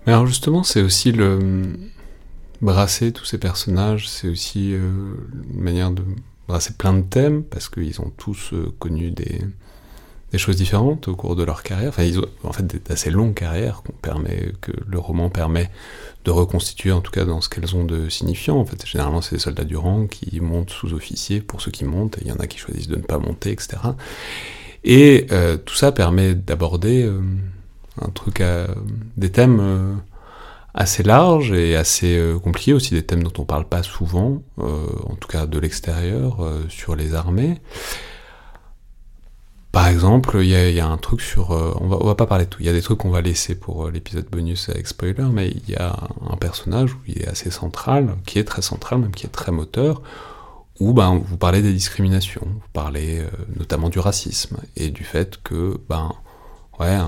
alors justement, c'est aussi le, brasser tous ces personnages, c'est aussi une manière de brasser plein de thèmes, parce qu'ils ont tous connu des, des choses différentes au cours de leur carrière. Enfin, ils ont en fait d'assez longues carrières qu'on permet, que le roman permet de reconstituer, en tout cas dans ce qu'elles ont de signifiant. En fait, généralement, c'est des soldats du rang qui montent sous-officiers pour ceux qui montent, et il y en a qui choisissent de ne pas monter, etc. Et euh, tout ça permet d'aborder euh, un truc à, des thèmes euh, assez larges et assez compliqués, aussi des thèmes dont on parle pas souvent, en tout cas de l'extérieur, sur les armées. Par exemple, il y, a un truc sur... Euh, on, va, va pas parler de tout. Il y a des trucs qu'on va laisser pour euh, l'épisode bonus avec spoiler, mais il y a un personnage où il est assez central, qui est très central, même qui est très moteur, où ben, vous parlez des discriminations, vous parlez euh, notamment du racisme, et du fait que ben, ouais,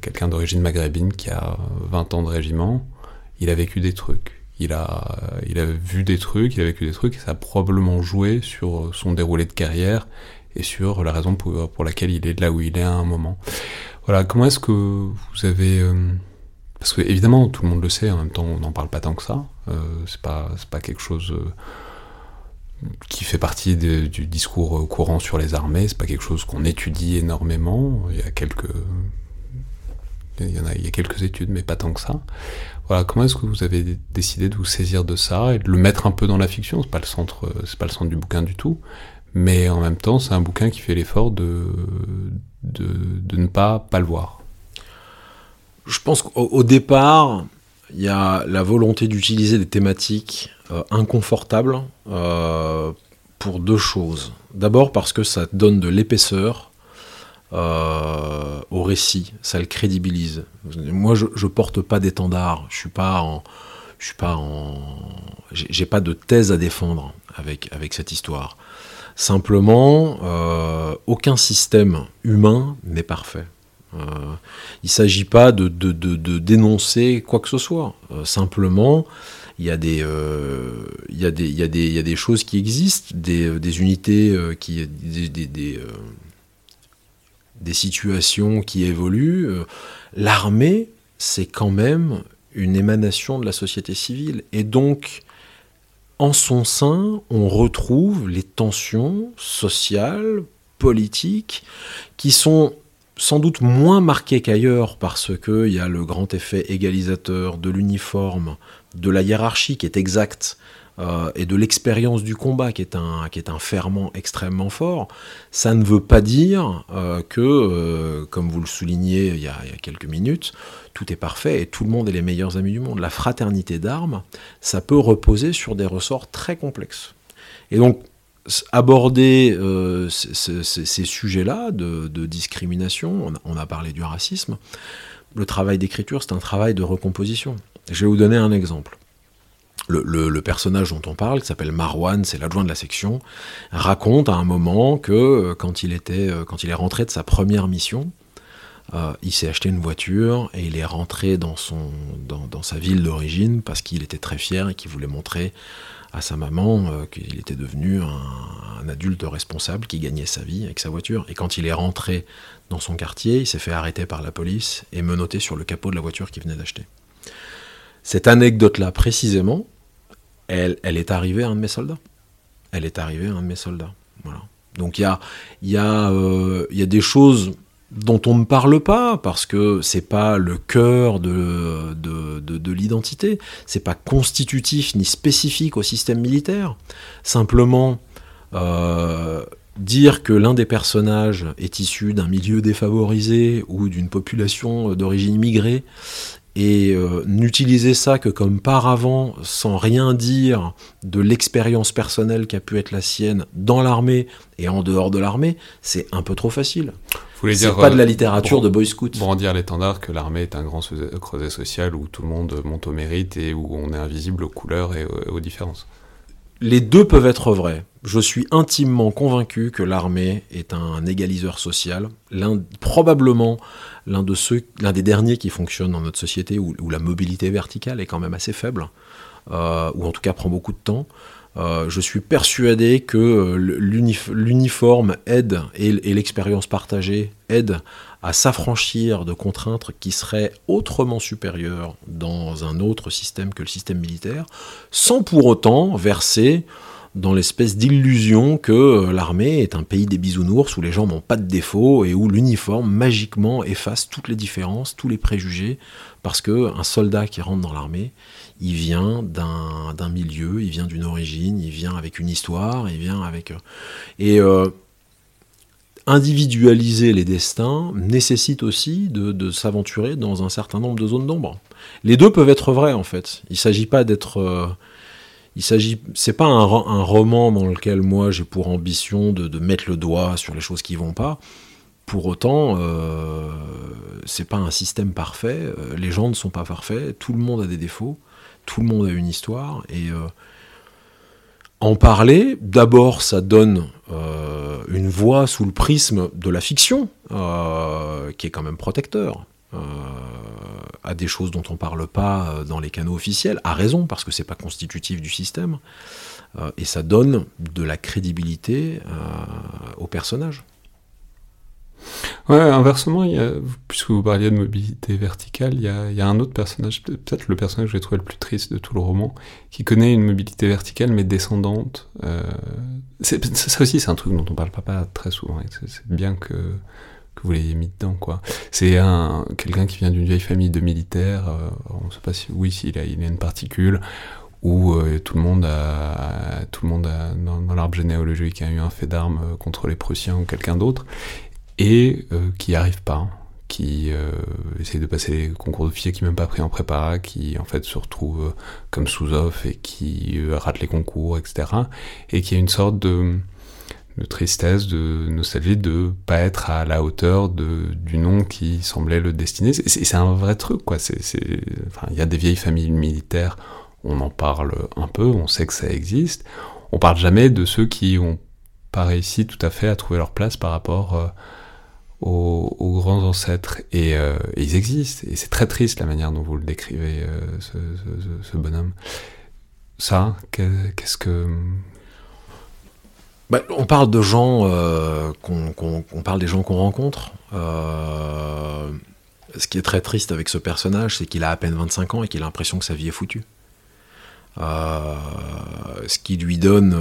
quelqu'un d'origine maghrébine qui a 20 ans de régiment, il a vécu des trucs. Il a, il a vu des trucs, il a vécu des trucs, et ça a probablement joué sur son déroulé de carrière et sur la raison pour, laquelle il est là où il est à un moment. Voilà, comment est-ce que vous avez... Euh, parce que évidemment, tout le monde le sait, en même temps, on n'en parle pas tant que ça. Euh, c'est pas, pas quelque chose euh, qui fait partie du discours courant sur les armées. C'est pas quelque chose qu'on étudie énormément. Il y a quelques, il y a, quelques études, mais pas tant que ça. Voilà, comment est-ce que vous avez décidé de vous saisir de ça et de le mettre un peu dans la fiction? C'est pas le centre, c'est pas le centre du bouquin du tout, mais en même temps, c'est un bouquin qui fait l'effort de, de, ne pas, pas le voir. Je pense qu'au départ, il y a la volonté d'utiliser des thématiques euh, inconfortables euh, pour deux choses. D'abord parce que ça donne de l'épaisseur euh, au récit, ça le crédibilise. Moi, je, je porte pas d'étendard, je suis pas je suis pas j'ai pas de thèse à défendre avec cette histoire. Simplement, aucun système humain n'est parfait. Euh, il ne s'agit pas de, dénoncer quoi que ce soit. Euh, simplement, il y, a des, il, y des, y des, y a des choses qui existent, des, unités, qui, des, des, situations qui évoluent. L'armée, c'est quand même une émanation de la société civile. Et donc, en son sein, on retrouve les tensions sociales, politiques, qui sont sans doute moins marquées qu'ailleurs parce qu'il y a le grand effet égalisateur de l'uniforme, de la hiérarchie qui est exacte, euh, et de l'expérience du combat qui est, un, qui est un ferment extrêmement fort, ça ne veut pas dire euh, que, euh, comme vous le soulignez il y, a, il y, a, quelques minutes, tout est parfait et tout le monde est les meilleurs amis du monde. La fraternité d'armes, ça peut reposer sur des ressorts très complexes. Et donc, aborder ces, sujets-là de, discrimination, on a, parlé du racisme, le travail d'écriture, c'est un travail de recomposition. Je vais vous donner un exemple le, personnage dont on parle, qui s'appelle Marwan, c'est l'adjoint de la section, raconte à un moment que euh, quand il, était, euh, quand il est rentré de sa première mission, euh, il s'est acheté une voiture et il est rentré dans, son, dans, sa ville d'origine parce qu'il était très fier et qu'il voulait montrer à sa maman qu'il était devenu un, adulte responsable qui gagnait sa vie avec sa voiture. Et quand il est rentré dans son quartier, il s'est fait arrêter par la police et menotté sur le capot de la voiture qu'il venait d'acheter. Cette anecdote-là, précisément, elle, est arrivée à un de mes soldats. Elle est arrivée à un de mes soldats. Voilà. Donc il y a, y, a, euh, y a des choses dont on ne parle pas parce que c'est pas le cœur de, de, de, de l'identité, c'est pas constitutif ni spécifique au système militaire. Simplement, euh, dire que l'un des personnages est issu d'un milieu défavorisé ou d'une population d'origine immigrée et euh, n'utiliser ça que comme paravent sans rien dire de l'expérience personnelle qui a pu être la sienne dans l'armée et en dehors de l'armée, c'est un peu trop facile. C'est pas de la euh, littérature de Boy Scout. Brandir l'étendard que l'armée est un grand creuset social où tout le monde monte au mérite et où on est invisible aux couleurs et aux différences. Les deux peuvent être vrais. Je suis intimement convaincu que l'armée est un égaliseur social, l'un probablement l'un de ceux, l'un des derniers qui fonctionne dans notre société où, la mobilité verticale est quand même assez faible, euh, ou en tout cas prend beaucoup de temps. Euh, je suis persuadé que euh, l'uniforme aide et, l'expérience partagée aide à s'affranchir de contraintes qui seraient autrement supérieures dans un autre système que le système militaire, sans pour autant verser dans l'espèce d'illusion que euh, l'armée est un pays des bisounours où les gens n'ont pas de défauts et où l'uniforme magiquement efface toutes les différences, tous les préjugés, parce que un soldat qui rentre dans l'armée, il vient d'un milieu, il vient d'une origine, il vient avec une histoire, il vient avec... Euh, et euh, individualiser les destins nécessite aussi de, s'aventurer dans un certain nombre de zones d'ombre. Les deux peuvent être vrais en fait. Il ne s'agit pas d'être... Il s'agit, c'est pas un, roman dans lequel moi j'ai pour ambition de, mettre le doigt sur les choses qui vont pas. Pour autant, euh, c'est pas un système parfait. Euh, les gens ne sont pas parfaits. Tout le monde a des défauts. Tout le monde a une histoire. Et euh, en parler, d'abord, ça donne euh, une voix sous le prisme de la fiction, qui est quand même protecteur à des choses dont on ne parle pas euh, dans les canaux officiels, à raison, parce que c'est pas constitutif du système, euh, et ça donne de la crédibilité euh, au personnage. Ouais, inversement, il y a, puisque vous parliez de mobilité verticale, il y a, il y a un autre personnage, peut-être le personnage que j'ai trouvé le plus triste de tout le roman, qui connaît une mobilité verticale mais descendante. Euh, ça aussi, c'est un truc dont on parle pas, très souvent. C'est bien que que vous l'ayez mis dedans, quoi. C'est un quelqu'un qui vient d'une vieille famille de militaires. Euh, on sait pas si oui, s'il a, il a une particule où euh, tout le monde a, tout le monde a, dans, l'arbre généalogique a eu un fait d'armes euh, contre les Prussiens ou quelqu'un d'autre, et qui n'y arrive pas, qui essaye de passer les concours d'officier, qui même pas pris en prépa, qui en fait se retrouve comme sous-off et qui rate les concours, etc. Et qui a une sorte de tristesse, de nostalgie, de pas être à la hauteur de, du nom qui semblait le destiner. C'est un vrai truc, quoi. Il y a des vieilles familles militaires, on en parle un peu, on sait que ça existe. On parle jamais de ceux qui ont pas réussi tout à fait à trouver leur place par rapport euh, aux, grands ancêtres. Euh, et, ils existent. Et c'est très triste la manière dont vous le décrivez, euh, ce, bonhomme. Ça, qu'est-ce que bah, on parle de gens euh, qu'on parle des gens qu'on rencontre. Euh, ce qui est très triste avec ce personnage, c'est qu'il a à peine 25 ans et qu'il a l'impression que sa vie est foutue. Euh, ce qui lui donne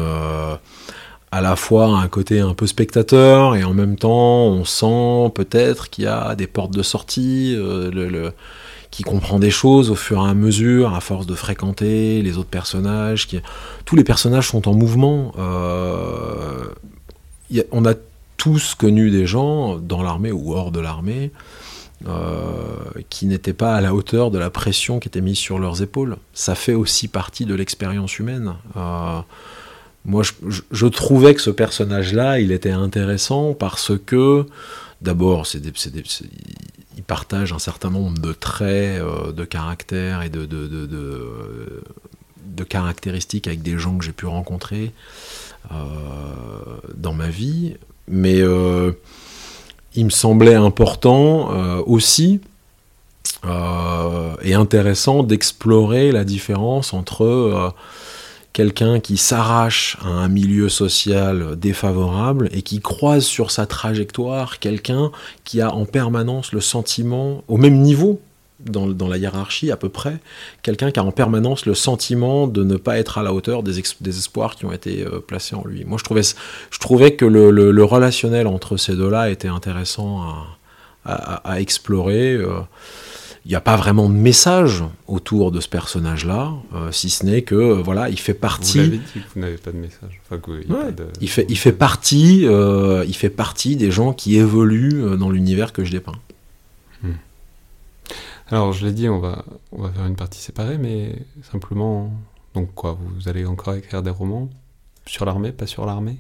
à la fois un côté un peu spectateur et en même temps on sent peut-être qu'il y a des portes de sortie. le qui comprend des choses au fur et à mesure, à force de fréquenter les autres personnages. Qui... Tous les personnages sont en mouvement. Euh, on a tous connu des gens dans l'armée ou hors de l'armée euh, qui n'étaient pas à la hauteur de la pression qui était mise sur leurs épaules. Ça fait aussi partie de l'expérience humaine. Euh, moi, je, trouvais que ce personnage-là, il était intéressant parce que, d'abord, c'est il partage un certain nombre de traits, euh, de caractères et de, caractéristiques avec des gens que j'ai pu rencontrer euh, dans ma vie. Mais euh, il me semblait important aussi et intéressant d'explorer la différence entre quelqu'un qui s'arrache à un milieu social défavorable et qui croise sur sa trajectoire quelqu'un qui a en permanence le sentiment, au même niveau dans, la hiérarchie à peu près, quelqu'un qui a en permanence le sentiment de ne pas être à la hauteur des, espoirs qui ont été euh, placés en lui. Moi je trouvais, que le, relationnel entre ces deux-là était intéressant à, explorer. Euh, il n'y a pas vraiment de message autour de ce personnage-là, euh, si ce n'est que euh, voilà, il fait partie. Vous l'avez dit que vous n'avez pas de message. il, fait, il fait partie, euh, il fait partie des gens qui évoluent dans l'univers que je dépeins. Hmm. Alors, je l'ai dit, on va, on va faire une partie séparée, mais simplement, donc quoi, vous allez encore écrire des romans sur l'armée, pas sur l'armée?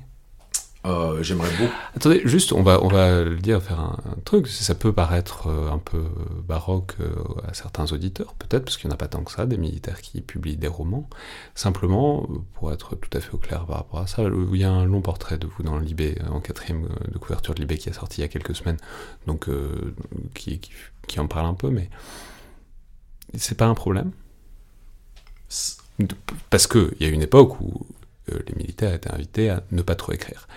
Euh, j'aimerais beaucoup. Attendez, juste, on va, on va le dire, faire un, truc. Ça peut paraître euh, un peu baroque euh, à certains auditeurs, peut-être, parce qu'il n'y en a pas tant que ça, des militaires qui publient des romans. Simplement, pour être tout à fait au clair par rapport à ça, il y a un long portrait de vous dans Libé, en quatrième de couverture de Libé qui est sorti il y a quelques semaines, donc qui, qui, en parle un peu, mais c'est pas un problème. Parce qu'il y a une époque où les militaires étaient invités à ne pas trop écrire.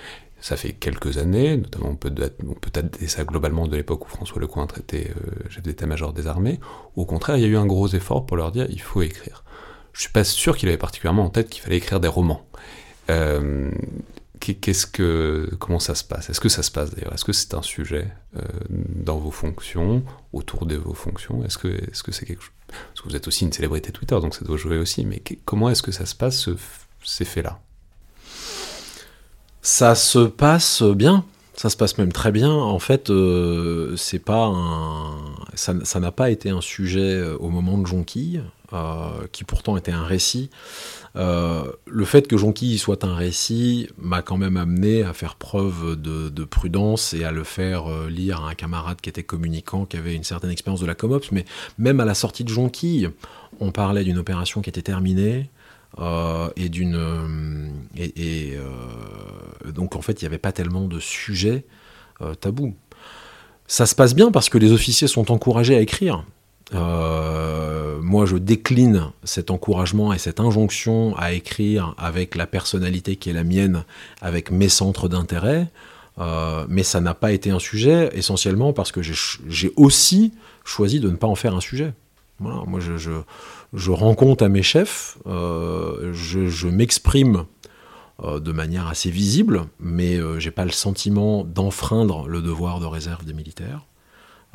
Ça fait quelques années, notamment on peut, on peut ça globalement de l'époque où François Lecointre était chef d'état-major des armées. Au contraire, il y a eu un gros effort pour leur dire il faut écrire. Je suis pas sûr qu'il avait particulièrement en tête qu'il fallait écrire des romans. Qu'est-ce que, comment ça se passe? Est-ce que ça se passe d'ailleurs? Est-ce que c'est un sujet euh, dans vos fonctions, autour de vos fonctions? Est-ce que, est-ce que c'est quelque chose? Parce que vous êtes aussi une célébrité Twitter, donc ça doit jouer aussi. Mais comment est-ce que ça se passe ces faits-là? Ça se passe bien. Ça se passe même très bien. En fait, euh, c'est pas un... ça n'a pas été un sujet euh, au moment de Jonquille, qui pourtant était un récit. Euh, le fait que Jonquille soit un récit m'a quand même amené à faire preuve de, prudence et à le faire euh, lire à un camarade qui était communicant, qui avait une certaine expérience de la Comops. Mais même à la sortie de Jonquille, on parlait d'une opération qui était terminée. Euh, et d'une et, donc en fait il n'y avait pas tellement de sujets tabous. Ça se passe bien parce que les officiers sont encouragés à écrire. Euh, moi, je décline cet encouragement et cette injonction à écrire avec la personnalité qui est la mienne, avec mes centres d'intérêt. Euh, mais ça n'a pas été un sujet, essentiellement parce que j'ai aussi choisi de ne pas en faire un sujet. Voilà, moi, je, je, je, rends compte à mes chefs, euh, je, m'exprime de manière assez visible, mais j'ai pas le sentiment d'enfreindre le devoir de réserve des militaires.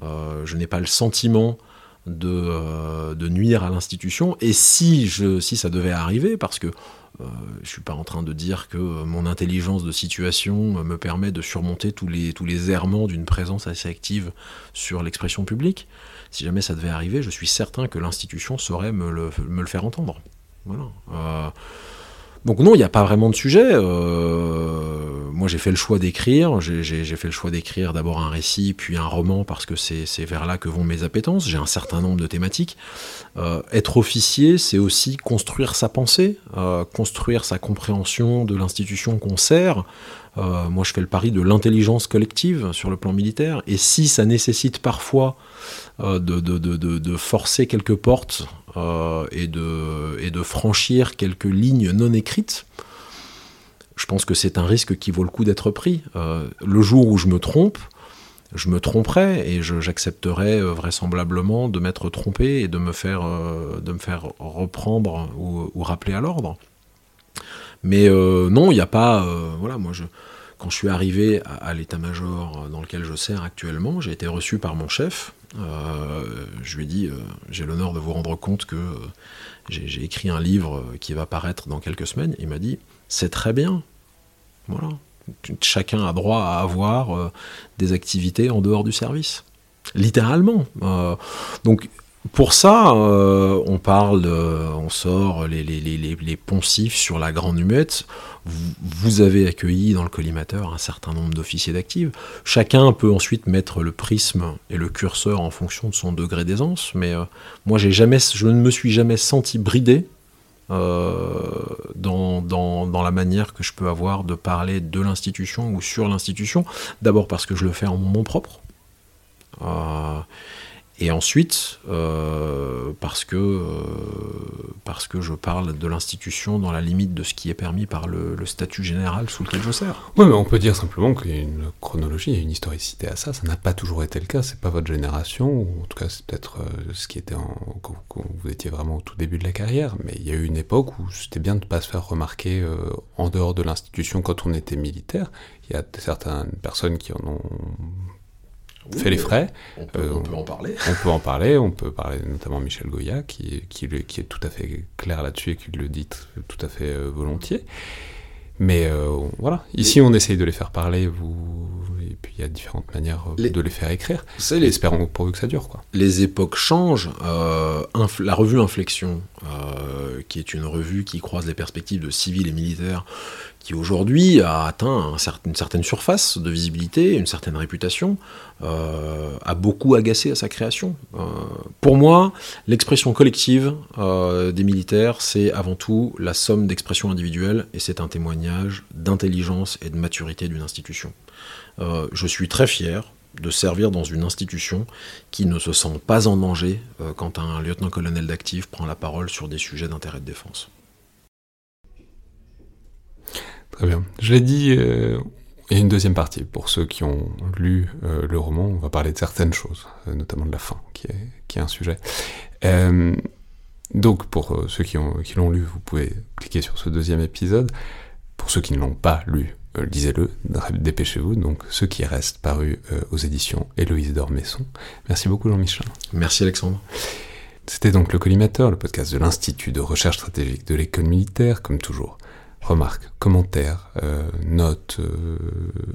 je n'ai pas le sentiment euh, de, nuire à l'institution. Et si, si ça devait arriver, parce que euh, je ne suis pas en train de dire que mon intelligence de situation me permet de surmonter tous les, tous les errements d'une présence assez active sur l'expression publique. Si jamais ça devait arriver, je suis certain que l'institution saurait me le, faire entendre. Voilà. Euh, donc non, il n'y a pas vraiment de sujet. Euh, moi, j'ai fait le choix d'écrire. J'ai fait le choix d'écrire d'abord un récit, puis un roman, parce que c'est vers là que vont mes appétences. J'ai un certain nombre de thématiques. Euh, être officier, c'est aussi construire sa pensée, construire sa compréhension de l'institution qu'on sert. moi, je fais le pari de l'intelligence collective sur le plan militaire. Et si ça nécessite parfois de, de, de, de, forcer quelques portes euh, et, de, et de franchir quelques lignes non écrites, je pense que c'est un risque qui vaut le coup d'être pris. Euh, le jour où je me trompe, je me tromperai et j'accepterai euh, vraisemblablement de m'être trompé et de me faire, de me faire reprendre ou, rappeler à l'ordre. Mais non, il n'y a pas. voilà, moi, je, quand je suis arrivé à l'état-major dans lequel je sers actuellement, j'ai été reçu par mon chef, euh, je lui ai dit, euh, j'ai l'honneur de vous rendre compte que euh, j'ai écrit un livre qui va paraître dans quelques semaines. Il m'a dit, c'est très bien. Voilà. Chacun a droit à avoir des activités en dehors du service. Littéralement. donc pour ça, euh, on parle, on sort les, les, poncifs sur la grande humette. Vous, avez accueilli dans le collimateur un certain nombre d'officiers d'actifs. Chacun peut ensuite mettre le prisme et le curseur en fonction de son degré d'aisance, mais euh, moi jamais, je ne me suis jamais senti bridé euh, dans, dans, la manière que je peux avoir de parler de l'institution ou sur l'institution. D'abord parce que je le fais en mon propre. Et ensuite, euh, parce, que, euh, parce que je parle de l'institution dans la limite de ce qui est permis par le, statut général sous lequel je sers. Oui, mais on peut dire simplement qu'il y a une chronologie, il y a une historicité à ça. Ça n'a pas toujours été le cas. C'est pas votre génération, ou en tout cas, c'est peut-être euh, ce qui était quand, vous étiez vraiment au tout début de la carrière. Mais il y a eu une époque où c'était bien de ne pas se faire remarquer en dehors de l'institution quand on était militaire. Il y a certaines personnes qui en ont fait les frais. On peut, on peut, en parler. On peut en parler, on peut parler notamment Michel Goya, qui, qui, qui est tout à fait clair là-dessus et qui le dit tout à fait euh, volontiers. Mais euh, voilà, ici on essaye de les faire parler, vous... puis il y a différentes manières euh, de les faire écrire. Les... Espérons pourvu que ça dure. Quoi. Les époques changent. la revue Inflexion, qui est une revue qui croise les perspectives de civils et militaires, qui aujourd'hui a atteint une certaine surface de visibilité, une certaine réputation, euh, a beaucoup agacé à sa création. Euh, pour moi, l'expression collective euh, des militaires, c'est avant tout la somme d'expressions individuelles, et c'est un témoignage d'intelligence et de maturité d'une institution. Je suis très fier de servir dans une institution qui ne se sent pas en danger quand un lieutenant-colonel d'actif prend la parole sur des sujets d'intérêt de défense. Très bien. Je l'ai dit, euh, il y a une deuxième partie. Pour ceux qui ont lu euh, le roman, on va parler de certaines choses, euh, notamment de la fin, qui est, un sujet. Euh, donc, pour ceux qui l'ont lu, vous pouvez cliquer sur ce deuxième épisode. Pour ceux qui ne l'ont pas lu, lisez-le, dépêchez-vous. Donc, ce qui reste paru aux éditions Héloïse Dormesson. Merci beaucoup, Jean-Michel. Merci, Alexandre. C'était donc le Collimateur, le podcast de l'Institut de recherche stratégique de l'école militaire, comme toujours remarques, commentaires, euh, notes, euh,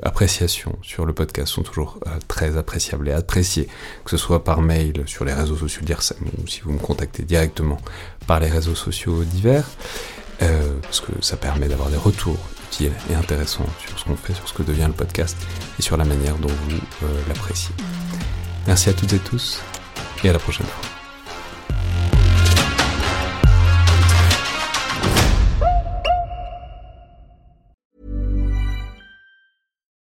appréciations sur le podcast sont toujours euh, très appréciables et appréciés, que ce soit par mail sur les réseaux sociaux d'IRSEM ou si vous me contactez directement par les réseaux sociaux divers, parce que ça permet d'avoir des retours utiles et intéressants sur ce qu'on fait, sur ce que devient le podcast et sur la manière dont vous l'appréciez. Merci à toutes et tous et à la prochaine fois.